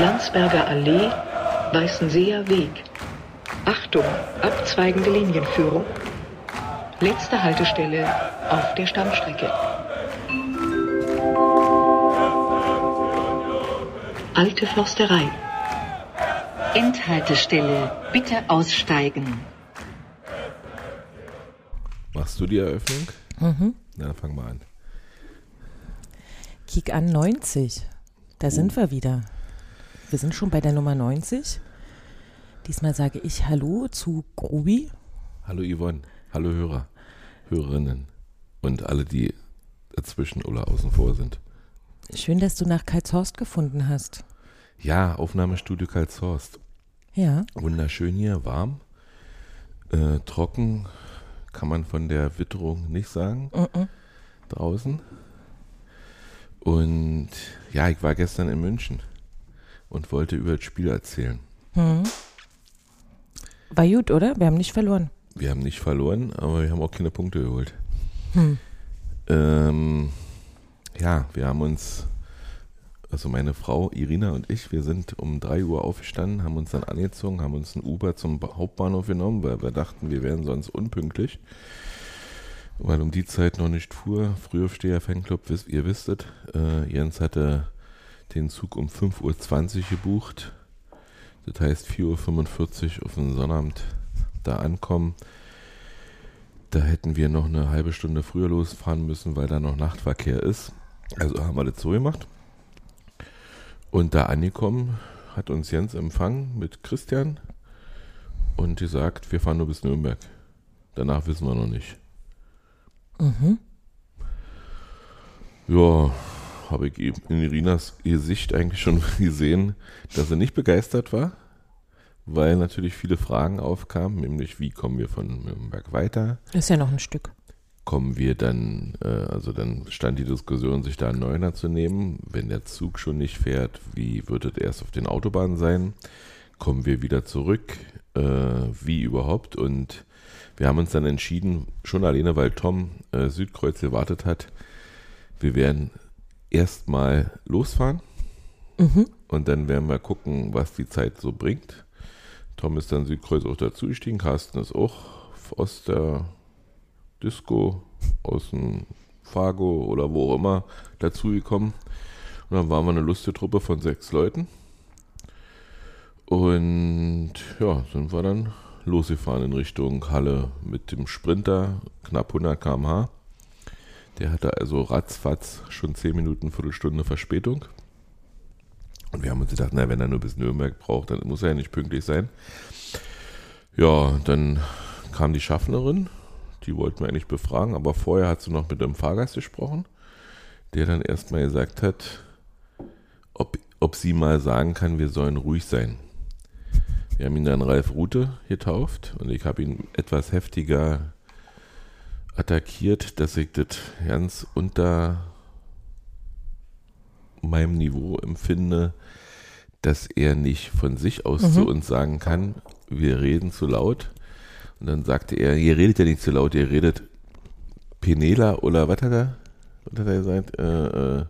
Landsberger Allee, Weißenseer Weg. Achtung, abzweigende Linienführung. Letzte Haltestelle auf der Stammstrecke. Alte Forsterei. Endhaltestelle, bitte aussteigen. Machst du die Eröffnung? Mhm. Na, dann fang mal an. Kick an 90. Da sind wir wieder. Wir sind schon bei der Nummer 90. Diesmal sage ich Hallo zu Grubi. Hallo Yvonne, hallo Hörer, Hörerinnen und alle, die dazwischen oder außen vor sind. Schön, dass du nach Karlshorst gefunden hast. Ja, Aufnahmestudio Karlshorst. Ja. Wunderschön hier, warm, äh, trocken, kann man von der Witterung nicht sagen. Mhm. Draußen. Und ja, ich war gestern in München und wollte über das Spiel erzählen. Mhm. War gut, oder? Wir haben nicht verloren. Wir haben nicht verloren, aber wir haben auch keine Punkte geholt. Hm. Ähm, ja, wir haben uns, also meine Frau Irina und ich, wir sind um 3 Uhr aufgestanden, haben uns dann angezogen, haben uns ein Uber zum Ba- Hauptbahnhof genommen, weil wir dachten, wir wären sonst unpünktlich. Weil um die Zeit noch nicht fuhr. Frühaufsteher Fanclub, wisst, ihr wisstet, äh, Jens hatte den Zug um 5.20 Uhr gebucht. Das heißt 4.45 Uhr auf den Sonnabend da ankommen. Da hätten wir noch eine halbe Stunde früher losfahren müssen, weil da noch Nachtverkehr ist. Also haben wir das so gemacht. Und da angekommen hat uns Jens empfangen mit Christian und gesagt, wir fahren nur bis Nürnberg. Danach wissen wir noch nicht. Mhm. Ja, habe ich in Irinas Gesicht eigentlich schon gesehen, dass sie nicht begeistert war, weil natürlich viele Fragen aufkamen, nämlich wie kommen wir von Nürnberg weiter? Ist ja noch ein Stück. kommen wir dann, äh, also dann stand die Diskussion, sich da einen Neuner zu nehmen. Wenn der Zug schon nicht fährt, wie wird es erst auf den Autobahnen sein? Kommen wir wieder zurück? Äh, wie überhaupt? Und wir haben uns dann entschieden, schon alleine, weil Tom äh, Südkreuz gewartet hat, wir werden erstmal losfahren Mhm. und dann werden wir gucken, was die Zeit so bringt. Tom ist dann Südkreuz auch dazu gestiegen, Carsten ist auch aus der Disco, aus dem Fargo oder wo auch immer dazugekommen. Und dann waren wir eine lustige Truppe von sechs Leuten. Und ja, sind wir dann losgefahren in Richtung Halle mit dem Sprinter, knapp 100 km/h. Der hatte also ratzfatz schon 10 Minuten, Viertelstunde Verspätung. Und wir haben uns gedacht, na, wenn er nur bis Nürnberg braucht, dann muss er ja nicht pünktlich sein. Ja, dann kam die Schaffnerin, die wollten wir eigentlich befragen, aber vorher hat sie noch mit dem Fahrgast gesprochen, der dann erstmal gesagt hat, ob, ob sie mal sagen kann, wir sollen ruhig sein. Wir haben ihn dann Ralf Rute getauft und ich habe ihn etwas heftiger attackiert, dass ich das ganz unter meinem Niveau empfinde, dass er nicht von sich aus Mhm. zu uns sagen kann, wir reden zu laut. Und dann sagte er, ihr redet ja nicht zu laut, ihr redet Penela oder was hat er? Was hat er gesagt? Äh, äh,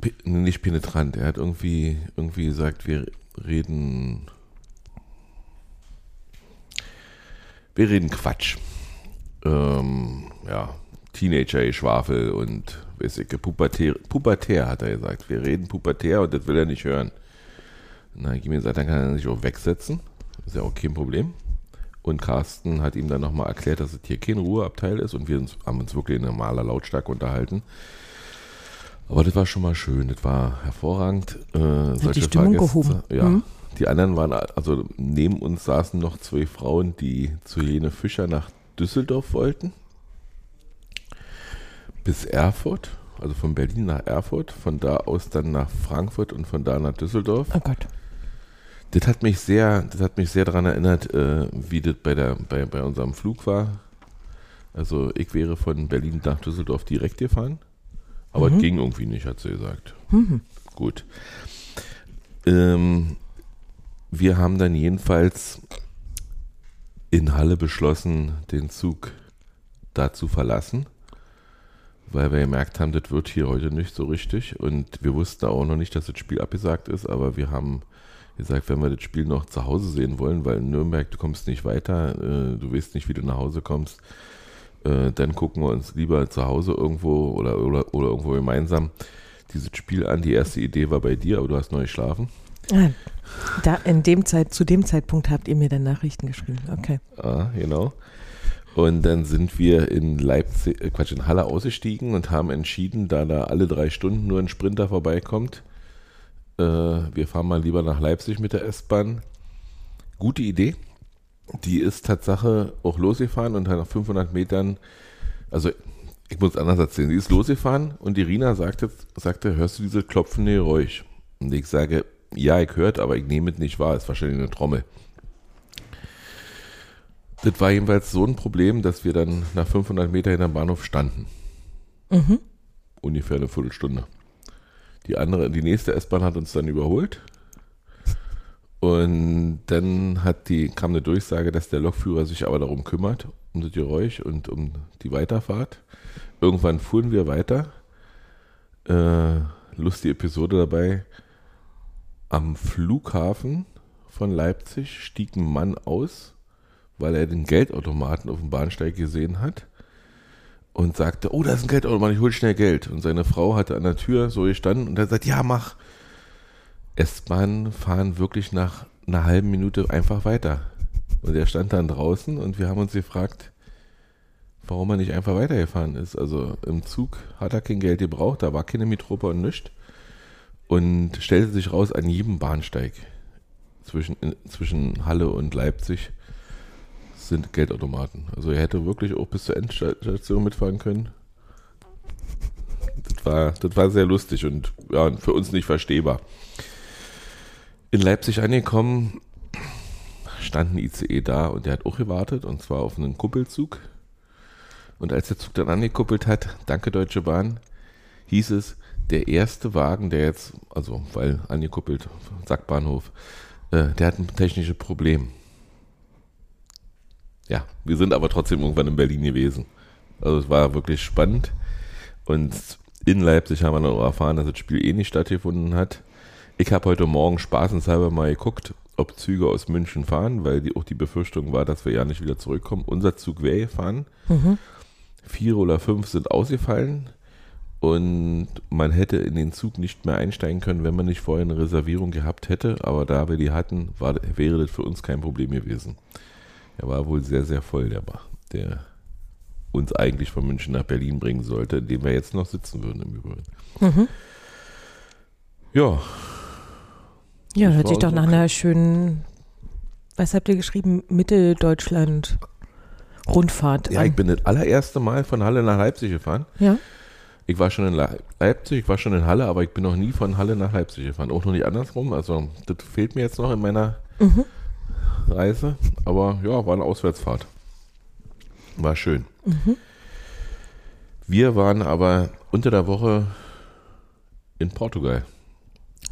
Pe nee, nicht penetrant. Er hat irgendwie, irgendwie gesagt, wir reden. Wir reden Quatsch. Ähm, ja, Teenager-Schwafel und weiß ich, pubertär, pubertär, hat er gesagt. Wir reden pubertär und das will er nicht hören. Na, ich ihm gesagt, dann kann er sich auch wegsetzen. Ist ja auch kein Problem. Und Carsten hat ihm dann nochmal erklärt, dass es hier kein Ruheabteil ist und wir uns, haben uns wirklich in normaler Lautstärke unterhalten. Aber das war schon mal schön, das war hervorragend. Äh, solche die Stimmung gehoben. Ja. Mhm. Die anderen waren, also neben uns saßen noch zwei Frauen, die zu Helene Fischer nach Düsseldorf wollten. Bis Erfurt, also von Berlin nach Erfurt, von da aus dann nach Frankfurt und von da nach Düsseldorf. Oh Gott. Das hat mich sehr, das hat mich sehr daran erinnert, äh, wie das bei, der, bei, bei unserem Flug war. Also ich wäre von Berlin nach Düsseldorf direkt gefahren, aber Mhm. es ging irgendwie nicht, hat sie gesagt. Mhm. Gut. Ähm, wir haben dann jedenfalls in Halle beschlossen, den Zug da zu verlassen, weil wir gemerkt haben, das wird hier heute nicht so richtig. Und wir wussten auch noch nicht, dass das Spiel abgesagt ist, aber wir haben gesagt, wenn wir das Spiel noch zu Hause sehen wollen, weil in Nürnberg, du kommst nicht weiter, äh, du weißt nicht, wie du nach Hause kommst, äh, dann gucken wir uns lieber zu Hause irgendwo oder, oder, oder irgendwo gemeinsam dieses Spiel an. Die erste Idee war bei dir, aber du hast neu geschlafen. Ah, da in dem Zeit, zu dem Zeitpunkt habt ihr mir dann Nachrichten geschrieben. Okay. Ah, genau. Und dann sind wir in Leipzig, äh Quatsch, in Halle ausgestiegen und haben entschieden, da da alle drei Stunden nur ein Sprinter vorbeikommt, äh, wir fahren mal lieber nach Leipzig mit der S-Bahn. Gute Idee. Die ist Tatsache auch losgefahren und nach 500 Metern, also ich muss es anders erzählen, die ist losgefahren und Irina sagte, sagte, hörst du diese klopfende Geräusch? Und ich sage, ja, ich hört, aber ich nehme es nicht wahr, ist wahrscheinlich eine Trommel. Das war jedenfalls so ein Problem, dass wir dann nach 500 Metern in der Bahnhof standen. Mhm. Ungefähr eine Viertelstunde. Die andere, die nächste S-Bahn hat uns dann überholt. Und dann hat die, kam eine Durchsage, dass der Lokführer sich aber darum kümmert, um das Geräusch und um die Weiterfahrt. Irgendwann fuhren wir weiter. Äh, lustige Episode dabei. Am Flughafen von Leipzig stieg ein Mann aus, weil er den Geldautomaten auf dem Bahnsteig gesehen hat und sagte, oh, da ist ein Geldautomat, ich hol schnell Geld. Und seine Frau hatte an der Tür so gestanden und er sagt, ja, mach. S-Bahn fahren wirklich nach einer halben Minute einfach weiter. Und er stand dann draußen und wir haben uns gefragt, warum er nicht einfach weitergefahren ist. Also im Zug hat er kein Geld gebraucht, da war keine Mitropa und nichts. Und stellte sich raus an jedem Bahnsteig zwischen, zwischen Halle und Leipzig sind Geldautomaten. Also er hätte wirklich auch bis zur Endstation mitfahren können. Das war, das war sehr lustig und ja, für uns nicht verstehbar. In Leipzig angekommen, stand ein ICE da und der hat auch gewartet und zwar auf einen Kuppelzug. Und als der Zug dann angekuppelt hat, danke Deutsche Bahn, hieß es, der erste Wagen, der jetzt, also weil angekuppelt, Sackbahnhof, äh, der hat ein technisches Problem. Ja, wir sind aber trotzdem irgendwann in Berlin gewesen. Also es war wirklich spannend. Und in Leipzig haben wir dann auch erfahren, dass das Spiel eh nicht stattgefunden hat. Ich habe heute Morgen spaßenshalber mal geguckt, ob Züge aus München fahren, weil die, auch die Befürchtung war, dass wir ja nicht wieder zurückkommen. Unser Zug wäre gefahren. Mhm. Vier oder fünf sind ausgefallen. Und man hätte in den Zug nicht mehr einsteigen können, wenn man nicht vorher eine Reservierung gehabt hätte. Aber da wir die hatten, war, wäre das für uns kein Problem gewesen. Er war wohl sehr, sehr voll, der Bach, der uns eigentlich von München nach Berlin bringen sollte, in dem wir jetzt noch sitzen würden im Übrigen. Mhm. Ja, Ja, Das hört sich doch so nach einer schönen, was habt ihr geschrieben? Mitteldeutschland Rundfahrt. ja, an. ich bin das allererste Mal von Halle nach Leipzig gefahren. Ja? Ich war schon in Le Leipzig, ich war schon in Halle, aber ich bin noch nie von Halle nach Leipzig gefahren. Auch noch nicht andersrum. Also, das fehlt mir jetzt noch in meiner Mhm. Reise. Aber ja, war eine Auswärtsfahrt. War schön. Mhm. Wir waren aber unter der Woche in Portugal.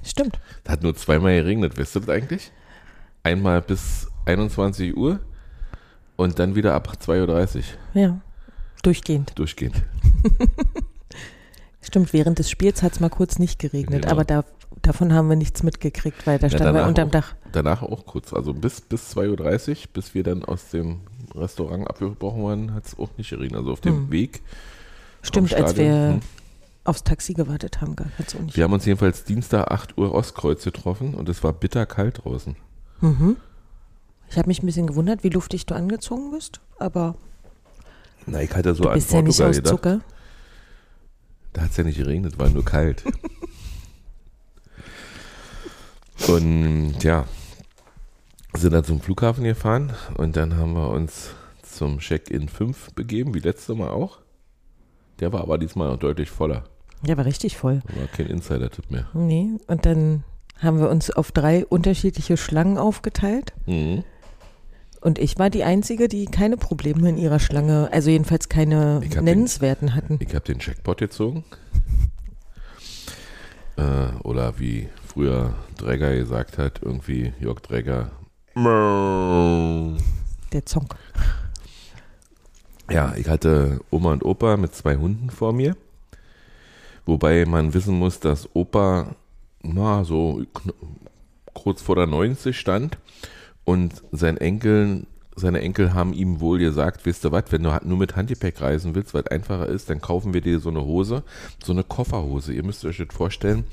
Stimmt. Da hat nur zweimal geregnet, wisst ihr das eigentlich? Einmal bis 21 Uhr und dann wieder ab 2.30 Uhr Ja. Durchgehend. durchgehend. Stimmt, während des Spiels hat es mal kurz nicht geregnet, Genau. aber da, davon haben wir nichts mitgekriegt, weil da Ja, standen wir unterm auch. Dach. Danach auch kurz, also bis, bis 2.30 Uhr, bis wir dann aus dem Restaurant abgebrochen waren, hat es auch nicht geregnet. Also auf dem Hm. Weg. Stimmt, vom als Stadion, wir hm. aufs Taxi gewartet haben, hat es auch nicht. Wir haben uns jedenfalls Dienstag 8 Uhr Ostkreuz getroffen und es war bitter kalt draußen. Mhm. Ich habe mich ein bisschen gewundert, wie luftig du angezogen bist, aber Na, ich hatte so du an bist ja nicht aus gedacht. Zucker. Da hat es ja nicht geregnet, war nur kalt. und ja, sind dann zum Flughafen gefahren und dann haben wir uns zum Check-in 5 begeben, wie letztes Mal auch. Der war aber diesmal noch deutlich voller. Der war richtig voll. War kein Insider-Tipp mehr. Nee, und dann haben wir uns auf drei unterschiedliche Schlangen aufgeteilt. Mhm. Und ich war die Einzige, die keine Probleme in ihrer Schlange, also jedenfalls keine hab den- nennenswerten hatten. Ich habe den Jackpot gezogen. Äh, oder wie früher Dräger gesagt hat, irgendwie Jörg Dräger. Der Zonk. Ja, ich hatte Oma und Opa mit zwei Hunden vor mir. Wobei man wissen muss, dass Opa na, so kurz vor der 90 stand und sein Enkel, seine Enkel haben ihm wohl gesagt, wisst ihr was, wenn du nur mit Handgepäck reisen willst, weil es einfacher ist, dann kaufen wir dir so eine Hose, so eine Kofferhose. Ihr müsst euch das vorstellen,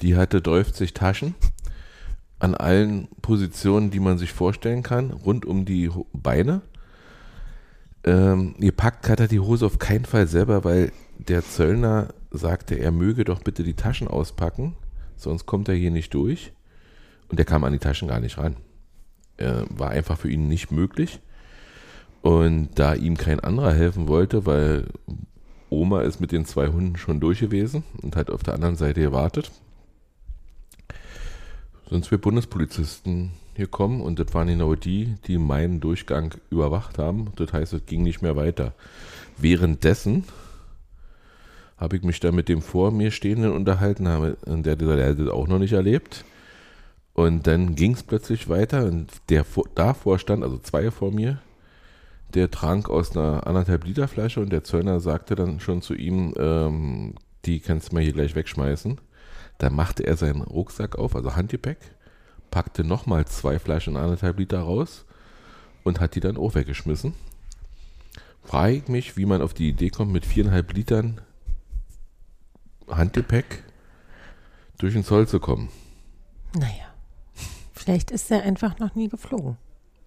die hatte 30 Taschen an allen Positionen, die man sich vorstellen kann, rund um die Beine. Ähm, gepackt hat er die Hose auf keinen Fall selber, weil der Zöllner sagte, er möge doch bitte die Taschen auspacken, sonst kommt er hier nicht durch. Und er kam an die Taschen gar nicht ran. Äh, war einfach für ihn nicht möglich. Und da ihm kein anderer helfen wollte, weil Oma ist mit den zwei Hunden schon durch gewesen und hat auf der anderen Seite gewartet, sind zwei Bundespolizisten gekommen und das waren genau die, die meinen Durchgang überwacht haben. Das heißt, es ging nicht mehr weiter. Währenddessen habe ich mich dann mit dem vor mir Stehenden unterhalten, der hat gesagt, er hat das auch noch nicht erlebt. Und dann ging es plötzlich weiter und der vor, davor stand, also zwei vor mir, der trank aus einer anderthalb Liter Flasche und der Zöllner sagte dann schon zu ihm, ähm, die kannst du mal hier gleich wegschmeißen. Da machte er seinen Rucksack auf, also Handgepäck, packte nochmal zwei Flaschen anderthalb Liter raus und hat die dann auch weggeschmissen. Frage ich mich, wie man auf die Idee kommt, mit viereinhalb Litern Handgepäck durch den Zoll zu kommen. Naja, vielleicht ist er einfach noch nie geflogen.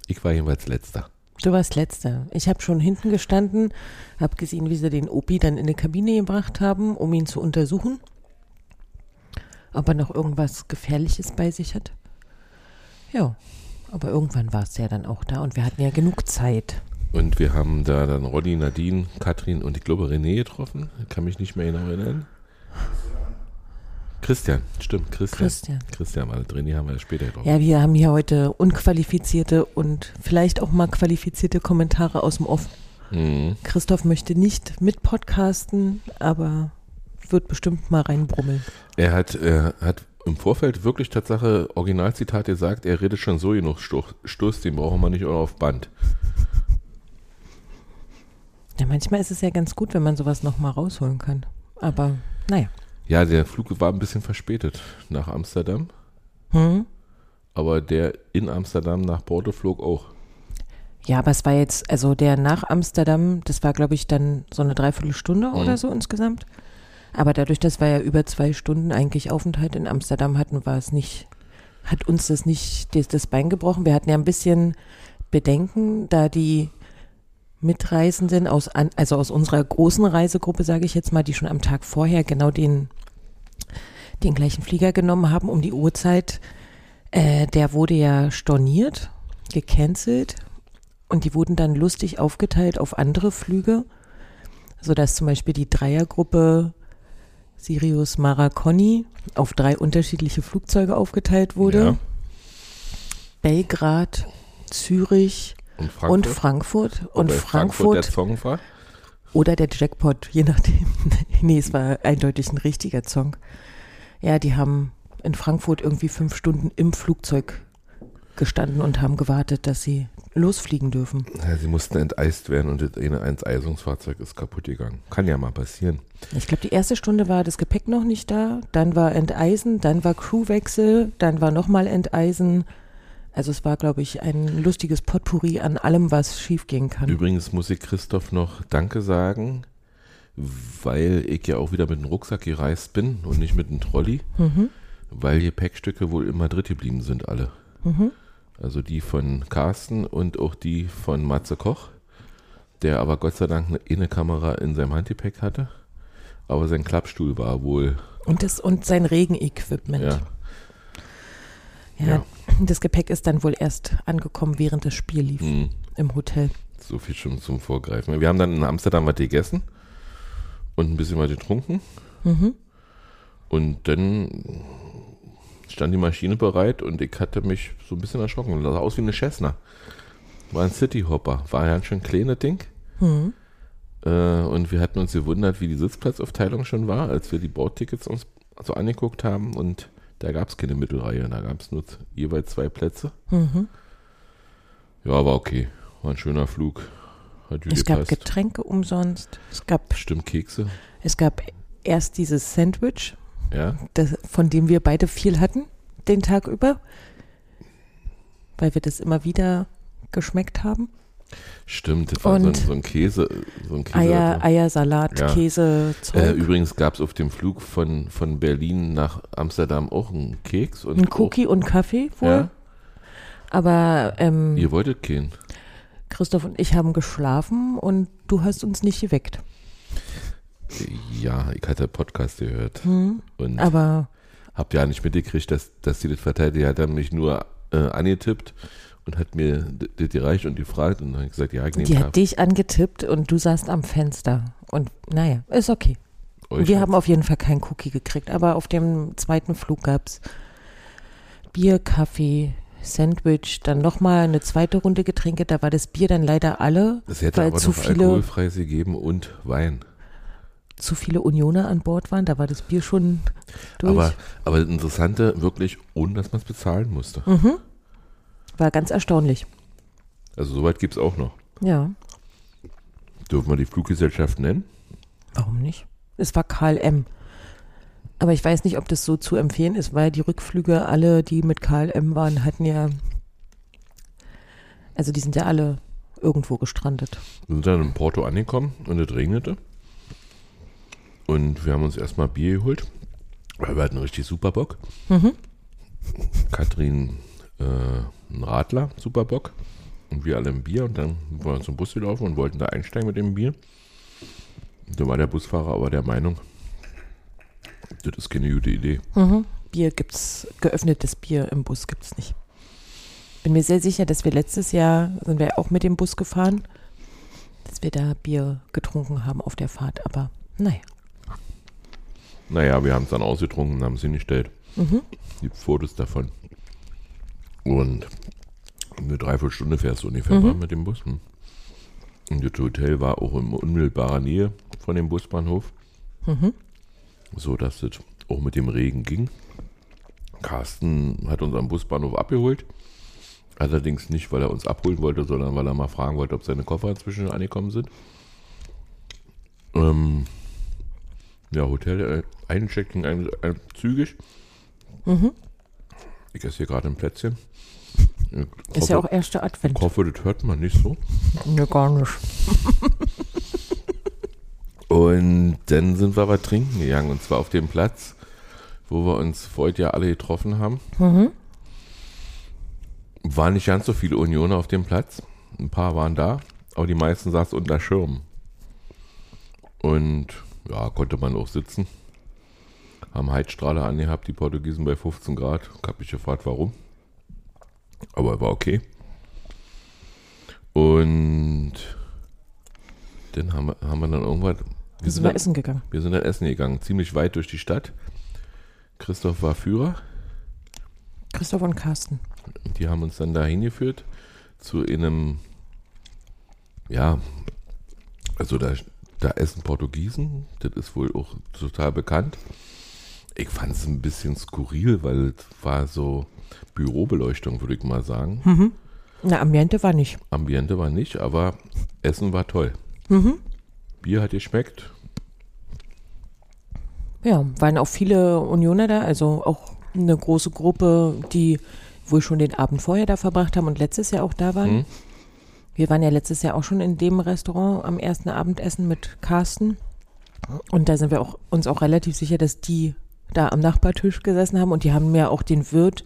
Ich war jedenfalls letzter. Du warst letzter. Ich habe schon hinten gestanden, habe gesehen, wie sie den Opi dann in eine Kabine gebracht haben, um ihn zu untersuchen. Ob er noch irgendwas Gefährliches bei sich hat. Ja, aber irgendwann war es ja dann auch da und wir hatten ja genug Zeit. Und wir haben da dann Ronny, Nadine, Katrin und ich glaube René getroffen. Ich kann mich nicht mehr genau erinnern. Christian, stimmt, Christian. Christian. Christian war. René haben wir ja später getroffen. Ja, wir haben hier heute unqualifizierte und vielleicht auch mal qualifizierte Kommentare aus dem Off. Mhm. Christoph möchte nicht mit podcasten, aber wird bestimmt mal reinbrummeln. Er hat, er hat im Vorfeld wirklich Tatsache Originalzitat gesagt, er redet schon so genug Stoß, den brauchen wir nicht auch auf Band. Ja, manchmal ist es ja ganz gut, wenn man sowas nochmal rausholen kann. Aber naja. Ja, der Flug war ein bisschen verspätet nach Amsterdam, Hm? aber der in Amsterdam nach Porto flog auch. Ja, aber es war jetzt, also der nach Amsterdam, das war, glaube ich, dann so eine Dreiviertelstunde oder so insgesamt. Aber dadurch, dass wir ja über zwei Stunden eigentlich Aufenthalt in Amsterdam hatten, war es nicht, hat uns das nicht das, das Bein gebrochen. Wir hatten ja ein bisschen Bedenken, da die Mitreisenden aus, an- also aus unserer großen Reisegruppe, sage ich jetzt mal, die schon am Tag vorher genau den, den gleichen Flieger genommen haben um die Uhrzeit, äh, der wurde ja storniert, gecancelt und die wurden dann lustig aufgeteilt auf andere Flüge, sodass zum Beispiel die Dreiergruppe Sirius Maraconi auf drei unterschiedliche Flugzeuge aufgeteilt wurde. Ja. Belgrad, Zürich Und Frankfurt. und Frankfurt. Und Wobei Frankfurt, der Song war. oder der Jackpot, je nachdem. nee, es war eindeutig ein richtiger Song. Ja, die haben in Frankfurt irgendwie fünf Stunden im Flugzeug gestanden und haben gewartet, dass sie losfliegen dürfen. Ja, sie mussten enteist werden und das eine Enteisungsfahrzeug ist kaputt gegangen. Kann ja mal passieren. Ich glaube, die erste Stunde war das Gepäck noch nicht da, dann war Enteisen, dann war Crewwechsel, dann war nochmal Enteisen. Also es war, glaube ich, ein lustiges Potpourri an allem, was schiefgehen kann. Übrigens muss ich Christoph noch Danke sagen, weil ich ja auch wieder mit dem Rucksack gereist bin und nicht mit einem Trolley, Mhm. weil Gepäckstücke wohl in Madrid geblieben sind alle. Mhm. Also die von Carsten und auch die von Matze Koch, der aber Gott sei Dank eine, eine Kamera in seinem Handgepäck hatte. Aber sein Klappstuhl war wohl, Und, das, und sein Regenequipment. ja, Ja, Ja. Das Gepäck ist dann wohl erst angekommen, während das Spiel lief mh, im Hotel. so viel schon zum Vorgreifen. Wir haben dann in Amsterdam was gegessen und ein bisschen was getrunken. Mhm. Und dann stand die Maschine bereit und ich hatte mich so ein bisschen erschrocken. Das sah aus wie eine Cessna. War ein Cityhopper. War ja ein schön kleines Ding. Mhm. Äh, und wir hatten uns gewundert, wie die Sitzplatzaufteilung schon war, als wir die Bordtickets uns so angeguckt haben. Und da gab es keine Mittelreihe. Da gab es nur jeweils zwei Plätze. Mhm. Ja, war okay. War ein schöner Flug. Es gab gepasst. Getränke umsonst. Es gab, Bestimmt Kekse. es gab erst dieses Sandwich, Ja? das, von dem wir beide viel hatten, den Tag über, weil wir das immer wieder geschmeckt haben. Stimmt, das war so ein, so ein Käse. So ein Käse Eier, Eiersalat, Ja. Käse, Zeug. Äh, übrigens gab es auf dem Flug von, von Berlin nach Amsterdam auch einen Keks und ein Cookie und Kaffee wohl. ja, Aber ähm, ihr wolltet keinen. Christoph und ich haben geschlafen und du hast uns nicht geweckt. Ja, ich hatte Podcast gehört. Hm. Und Aber habt ja nicht mitgekriegt, dass, dass sie das verteilt. Die hat dann mich nur äh, angetippt und hat mir d- das gereicht und gefragt. Und dann habe ich gesagt, ja, ich nehme die hat dich angetippt und du saßt am Fenster. Und naja, ist okay. euch. Wir haben auf jeden Fall keinen Cookie gekriegt, aber auf dem zweiten Flug gab es Bier, Kaffee, Sandwich, dann nochmal eine zweite Runde Getränke. Da war das Bier dann leider alle, es hätte weil aber zu noch viele, alkoholfreies gegeben und Wein. zu viele Unioner an Bord waren. Da war das Bier schon durch. Aber, aber das Interessante, wirklich, ohne dass man es bezahlen musste. mhm. War ganz erstaunlich. Also soweit gibt es auch noch. Ja, Dürfen wir die Fluggesellschaft nennen? warum nicht? Es war KLM. Aber ich weiß nicht, ob das so zu empfehlen ist, weil die Rückflüge, alle, die mit KLM waren, hatten ja, also die sind ja alle irgendwo gestrandet. Wir sind dann in Porto angekommen und es regnete. Und wir haben uns erstmal Bier geholt, weil wir hatten richtig super Bock. Mhm. Katrin äh, ein Radler, super Bock. Und wir alle ein Bier und dann waren wir zum Bus gelaufen und wollten da einsteigen mit dem Bier. Und da war der Busfahrer aber der Meinung, das ist keine gute Idee. Mhm. Bier gibt's, geöffnetes Bier im Bus gibt's nicht. Bin mir sehr sicher, dass wir letztes Jahr sind wir auch mit dem Bus gefahren, dass wir da Bier getrunken haben auf der Fahrt. Aber naja. Naja, wir haben es dann ausgetrunken und haben es hingestellt. Mhm. Gibt Fotos davon. Und eine Dreiviertelstunde fährst du ungefähr Mhm. mit dem Bus. hm. Und das Hotel war auch in unmittelbarer Nähe von dem Busbahnhof, Mhm. so dass es auch mit dem Regen ging. Carsten hat uns am Busbahnhof abgeholt. Allerdings nicht, weil er uns abholen wollte, sondern weil er mal fragen wollte, ob seine Koffer inzwischen angekommen sind. Ähm, ja, Hotel äh, eincheckt ging ein, ein, zügig. Mhm. Ich esse hier gerade ein Plätzchen. Ich Ist ja hoffe- auch erster Advent. ich hoffe, das hört man nicht so. Ne, gar nicht. Und dann sind wir aber trinken gegangen. Und zwar auf dem Platz, wo wir uns heute ja alle getroffen haben. Mhm. Waren nicht ganz so viele Unioner auf dem Platz. Ein paar waren da, aber die meisten saßen unter Schirmen. Und ja, konnte man auch sitzen. Haben Heizstrahler angehabt, die Portugiesen bei 15 Grad. Ich habe mich gefragt, warum. Aber war okay. Und dann haben wir, haben wir dann irgendwann. Wir sind wir dann, essen gegangen. wir sind dann essen gegangen, ziemlich weit durch die Stadt. Christoph war Führer. Christoph und Carsten. Die haben uns dann da hingeführt zu einem, ja, also da, da essen Portugiesen, das ist wohl auch total bekannt. Ich fand es ein bisschen skurril, weil es war so Bürobeleuchtung, würde ich mal sagen. Mhm. Na, Ambiente war nicht. Ambiente war nicht, aber Essen war toll. Mhm. Bier hat geschmeckt. Ja, waren auch viele Unioner da, also auch eine große Gruppe, die wohl schon den Abend vorher da verbracht haben und letztes Jahr auch da waren. Hm? Wir waren ja letztes Jahr auch schon in dem Restaurant am ersten Abendessen mit Carsten. Und da sind wir auch, uns auch relativ sicher, dass die da am Nachbartisch gesessen haben und die haben mir auch den Wirt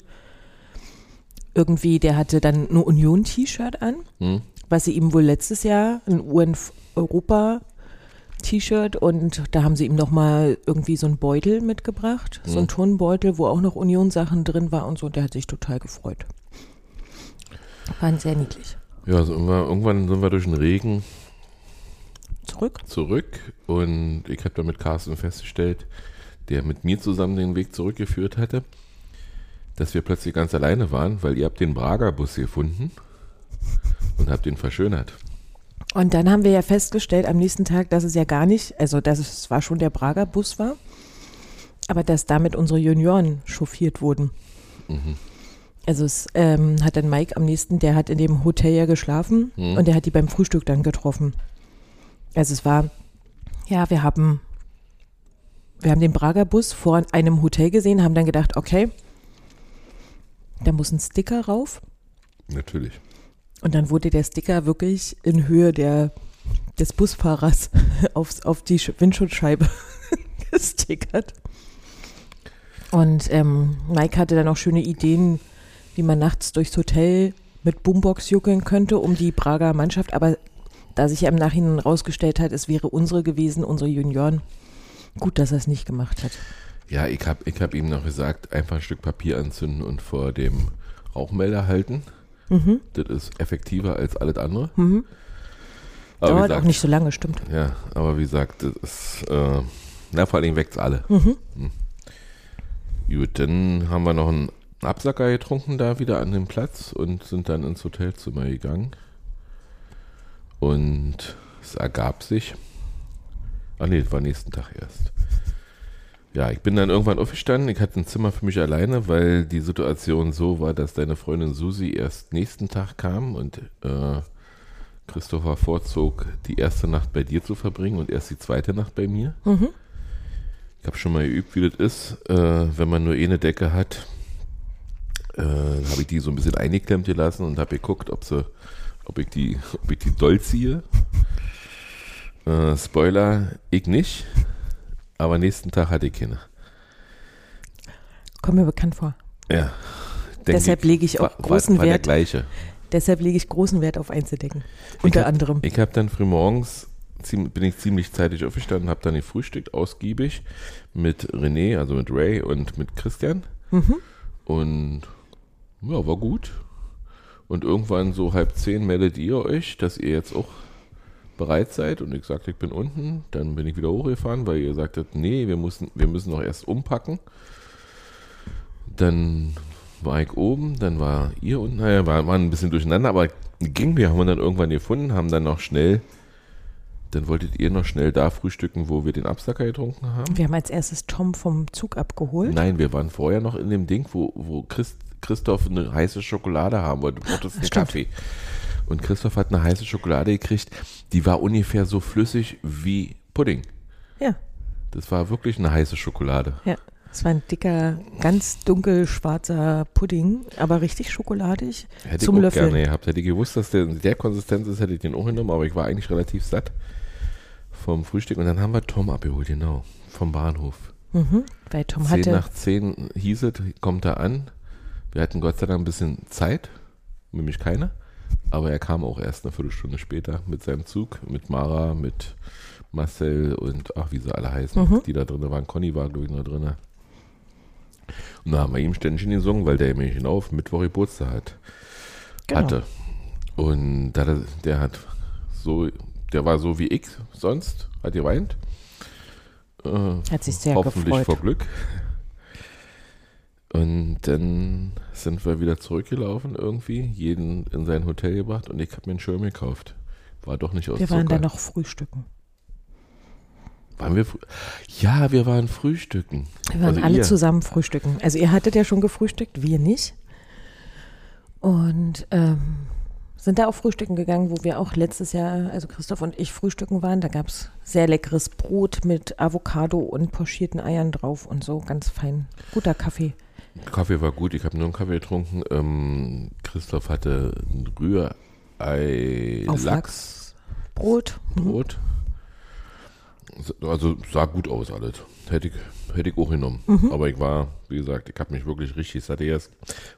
irgendwie, der hatte dann ein Union-T-Shirt an, Hm? was sie ihm wohl letztes Jahr, ein UN-Europa-T-Shirt und da haben sie ihm nochmal irgendwie so einen Beutel mitgebracht, so Mhm. einen Turnbeutel, wo auch noch Union-Sachen drin war und so und der hat sich total gefreut. Waren sehr niedlich. Ja, so irgendwann, irgendwann sind wir durch den Regen Zurück? zurück und ich habe dann mit Carsten festgestellt, der mit mir zusammen den Weg zurückgeführt hatte, dass wir plötzlich ganz alleine waren, weil ihr habt den Prager Bus gefunden und habt ihn verschönert. Und dann haben wir ja festgestellt am nächsten Tag, dass es ja gar nicht, also dass es zwar schon der Prager Bus war, aber dass damit unsere Junioren chauffiert wurden. Mhm. Also es ähm, hat dann Mike am nächsten, der hat in dem Hotel ja geschlafen Mhm. und der hat die beim Frühstück dann getroffen. Also es war, ja, wir haben wir haben den Prager Bus vor einem Hotel gesehen, haben dann gedacht, okay, da muss ein Sticker rauf. Natürlich. Und dann wurde der Sticker wirklich in Höhe der, des Busfahrers aufs, auf die Sch- Windschutzscheibe gestickert. Und ähm, Mike hatte dann auch schöne Ideen, wie man nachts durchs Hotel mit Boombox juckeln könnte, um die Prager Mannschaft. Aber da sich ja im Nachhinein rausgestellt hat, es wäre unsere gewesen, unsere Junioren, gut, dass er es nicht gemacht hat. Ja, ich habe ich hab ihm noch gesagt, einfach ein Stück Papier anzünden und vor dem Rauchmelder halten. Mhm. Das ist effektiver als alles andere. Mhm. Aber Dauert gesagt, auch nicht so lange, stimmt. Ja, aber wie gesagt, das ist, äh, na, vor allen Dingen weckt's alle. Mhm. Gut, dann haben wir noch einen Absacker getrunken da wieder an dem Platz und sind dann ins Hotelzimmer gegangen. Und es ergab sich. Ach nee, das war nächsten Tag erst. Ja, ich bin dann irgendwann aufgestanden. Ich hatte ein Zimmer für mich alleine, weil die Situation so war, dass deine Freundin Susi erst nächsten Tag kam und äh, Christopher vorzog, die erste Nacht bei dir zu verbringen und erst die zweite Nacht bei mir. Mhm. Ich habe schon mal geübt, wie das ist, äh, wenn man nur eine Decke hat. Äh, habe ich die so ein bisschen eingeklemmt gelassen und habe geguckt, ob sie, ob ich die, ob ich die doll ziehe. Äh, Spoiler, ich nicht. Aber nächsten Tag hatte ich keine. Kommt mir bekannt vor. Ja. Deshalb lege ich auch war, großen war, war der Wert. gleiche. Deshalb lege ich großen Wert auf Einzeldecken. Unter hab- anderem. Ich habe dann frühmorgens bin ich ziemlich zeitig aufgestanden, habe dann gefrühstückt, ausgiebig mit René, also mit Ray und mit Christian. Mhm. Und ja, war gut. Und irgendwann so halb zehn meldet ihr euch, dass ihr jetzt auch bereit seid. Und ich sagte, ich bin unten. Dann bin ich wieder hochgefahren, weil ihr sagtet, nee, wir müssen, wir müssen noch erst umpacken. Dann war ich oben, dann war ihr unten. Naja, war, war ein bisschen durcheinander, aber ging. Wir haben dann irgendwann gefunden, haben dann noch schnell, dann wolltet ihr noch schnell da frühstücken, wo wir den Absacker getrunken haben. Wir haben als erstes Tom vom Zug abgeholt. Nein, wir waren vorher noch in dem Ding, wo, wo Christ, Christoph eine heiße Schokolade haben wollte. Du brauchtest einen Stimmt. Kaffee. Und Christoph hat eine heiße Schokolade gekriegt, die war ungefähr so flüssig wie Pudding. Ja, Das war wirklich eine heiße Schokolade. ja. Es war ein dicker, ganz dunkel schwarzer Pudding, aber richtig schokoladig. Hätte Zum ich auch Löffeln. gerne gehabt. Hätte ich gewusst, dass der in der Konsistenz ist, hätte ich den auch genommen, aber ich war eigentlich relativ satt vom Frühstück. Und dann haben wir Tom abgeholt, genau, vom Bahnhof. Mhm. Weil Tom Zehn hatte. nach zehn hieß es, kommt er an. Wir hatten Gott sei Dank ein bisschen Zeit, nämlich keine. Aber er kam auch erst eine Viertelstunde später mit seinem Zug, mit Mara, mit Marcel und ach, wie sie alle heißen, Mhm. die da drin waren. Conny war, glaube ich, noch drin. Und da haben wir ihm ständig gesungen, weil der nämlich auf Mittwoch Geburtstag hat, Genau. hatte. Und da, der- hat so, der war so wie ich sonst, hat geweint. Äh, Hat sich sehr hoffentlich gefreut. vor Glück. Und dann sind wir wieder zurückgelaufen irgendwie, jeden in sein Hotel gebracht und ich habe mir einen Schirm gekauft. War doch nicht aus Wir waren Zucker. da noch frühstücken. Waren wir ja, wir waren frühstücken. Wir waren Also alle ihr. zusammen frühstücken. Also ihr hattet ja schon gefrühstückt, wir nicht. Und ähm, sind da auch frühstücken gegangen, wo wir auch letztes Jahr, also Christoph und ich frühstücken waren. Da gab es sehr leckeres Brot mit Avocado und pochierten Eiern drauf und so, ganz fein. Guter Kaffee. Kaffee war gut, ich habe nur einen Kaffee getrunken. Ähm, Christoph hatte ein Rührei Auflags. Lachsbrot. Brot. Mhm. Also sah gut aus alles. Hätte ich, hätte ich auch genommen. Mhm. Aber ich war, wie gesagt, ich habe mich wirklich richtig satt erst,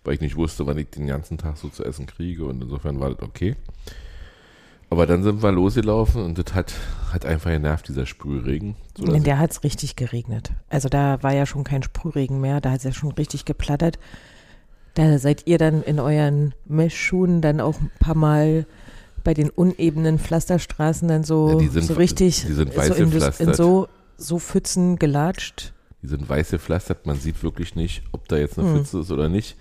weil ich nicht wusste, wann ich den ganzen Tag so zu essen kriege und insofern war das okay. Aber dann sind wir losgelaufen und das hat, hat einfach genervt, dieser Sprühregen. So, In der hat es richtig geregnet. Also da war ja schon kein Sprühregen mehr, da hat es ja schon richtig geplattert. Da seid ihr dann in euren Messschuhen dann auch ein paar Mal bei den unebenen Pflasterstraßen dann so, Ja, die sind- so richtig die sind so weiß in, in gepflastert. so, so Pfützen gelatscht. Die sind weiß gepflastert, man sieht wirklich nicht, ob da jetzt eine Hm. Pfütze ist oder nicht.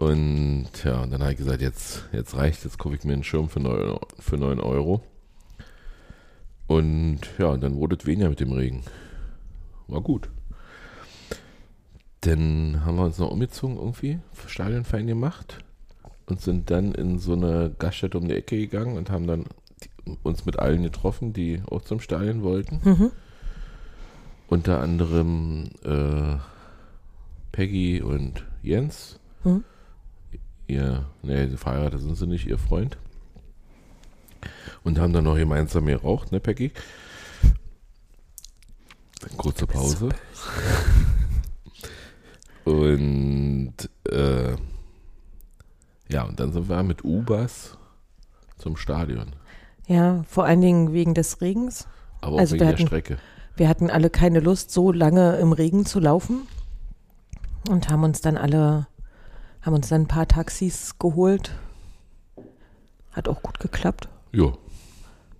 Und ja, und dann habe ich gesagt, jetzt, jetzt reicht, jetzt kaufe ich mir einen Schirm für 9, für 9 Euro. Und ja, und dann wurde es weniger mit dem Regen. War gut. Dann haben wir uns noch umgezogen irgendwie, Stadionfein gemacht und sind dann in so eine Gaststätte um die Ecke gegangen und haben dann uns mit allen getroffen, die auch zum Stadion wollten. Mhm. unter anderem äh, Peggy und Jens. Mhm. Ihr, nee, verheiratet sind sie nicht, ihr Freund. Und haben dann noch gemeinsam geraucht, ne, Peggy? Kurze Pause. Und äh, ja, und dann sind wir mit Ubers zum Stadion. Ja, vor allen Dingen wegen des Regens. Aber auch Also wegen der hatten- Strecke. Wir hatten alle keine Lust, so lange im Regen zu laufen und haben uns dann alle, haben uns dann ein paar Taxis geholt. Hat auch gut geklappt. Ja.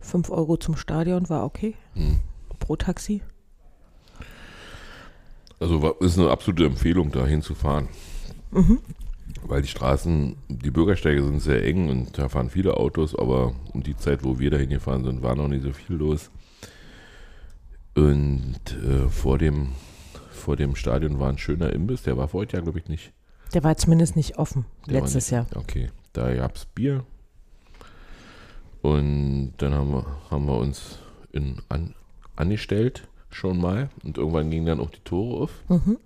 Fünf Euro zum Stadion war okay. Hm. Pro Taxi. Also ist eine absolute Empfehlung, da hinzufahren. Weil die Straßen, die Bürgersteige sind sehr eng und da fahren viele Autos, aber um die Zeit, wo wir da hingefahren sind, war noch nicht so viel los. Und äh, vor, dem, vor dem Stadion war ein schöner Imbiss, der war vor heute ja, glaube ich, nicht. Der war zumindest nicht offen Der letztes nicht- Jahr. Okay, da gab es Bier. Und dann haben wir, haben wir uns in, an, angestellt, schon mal. Und irgendwann gingen dann auch die Tore auf. Mhm.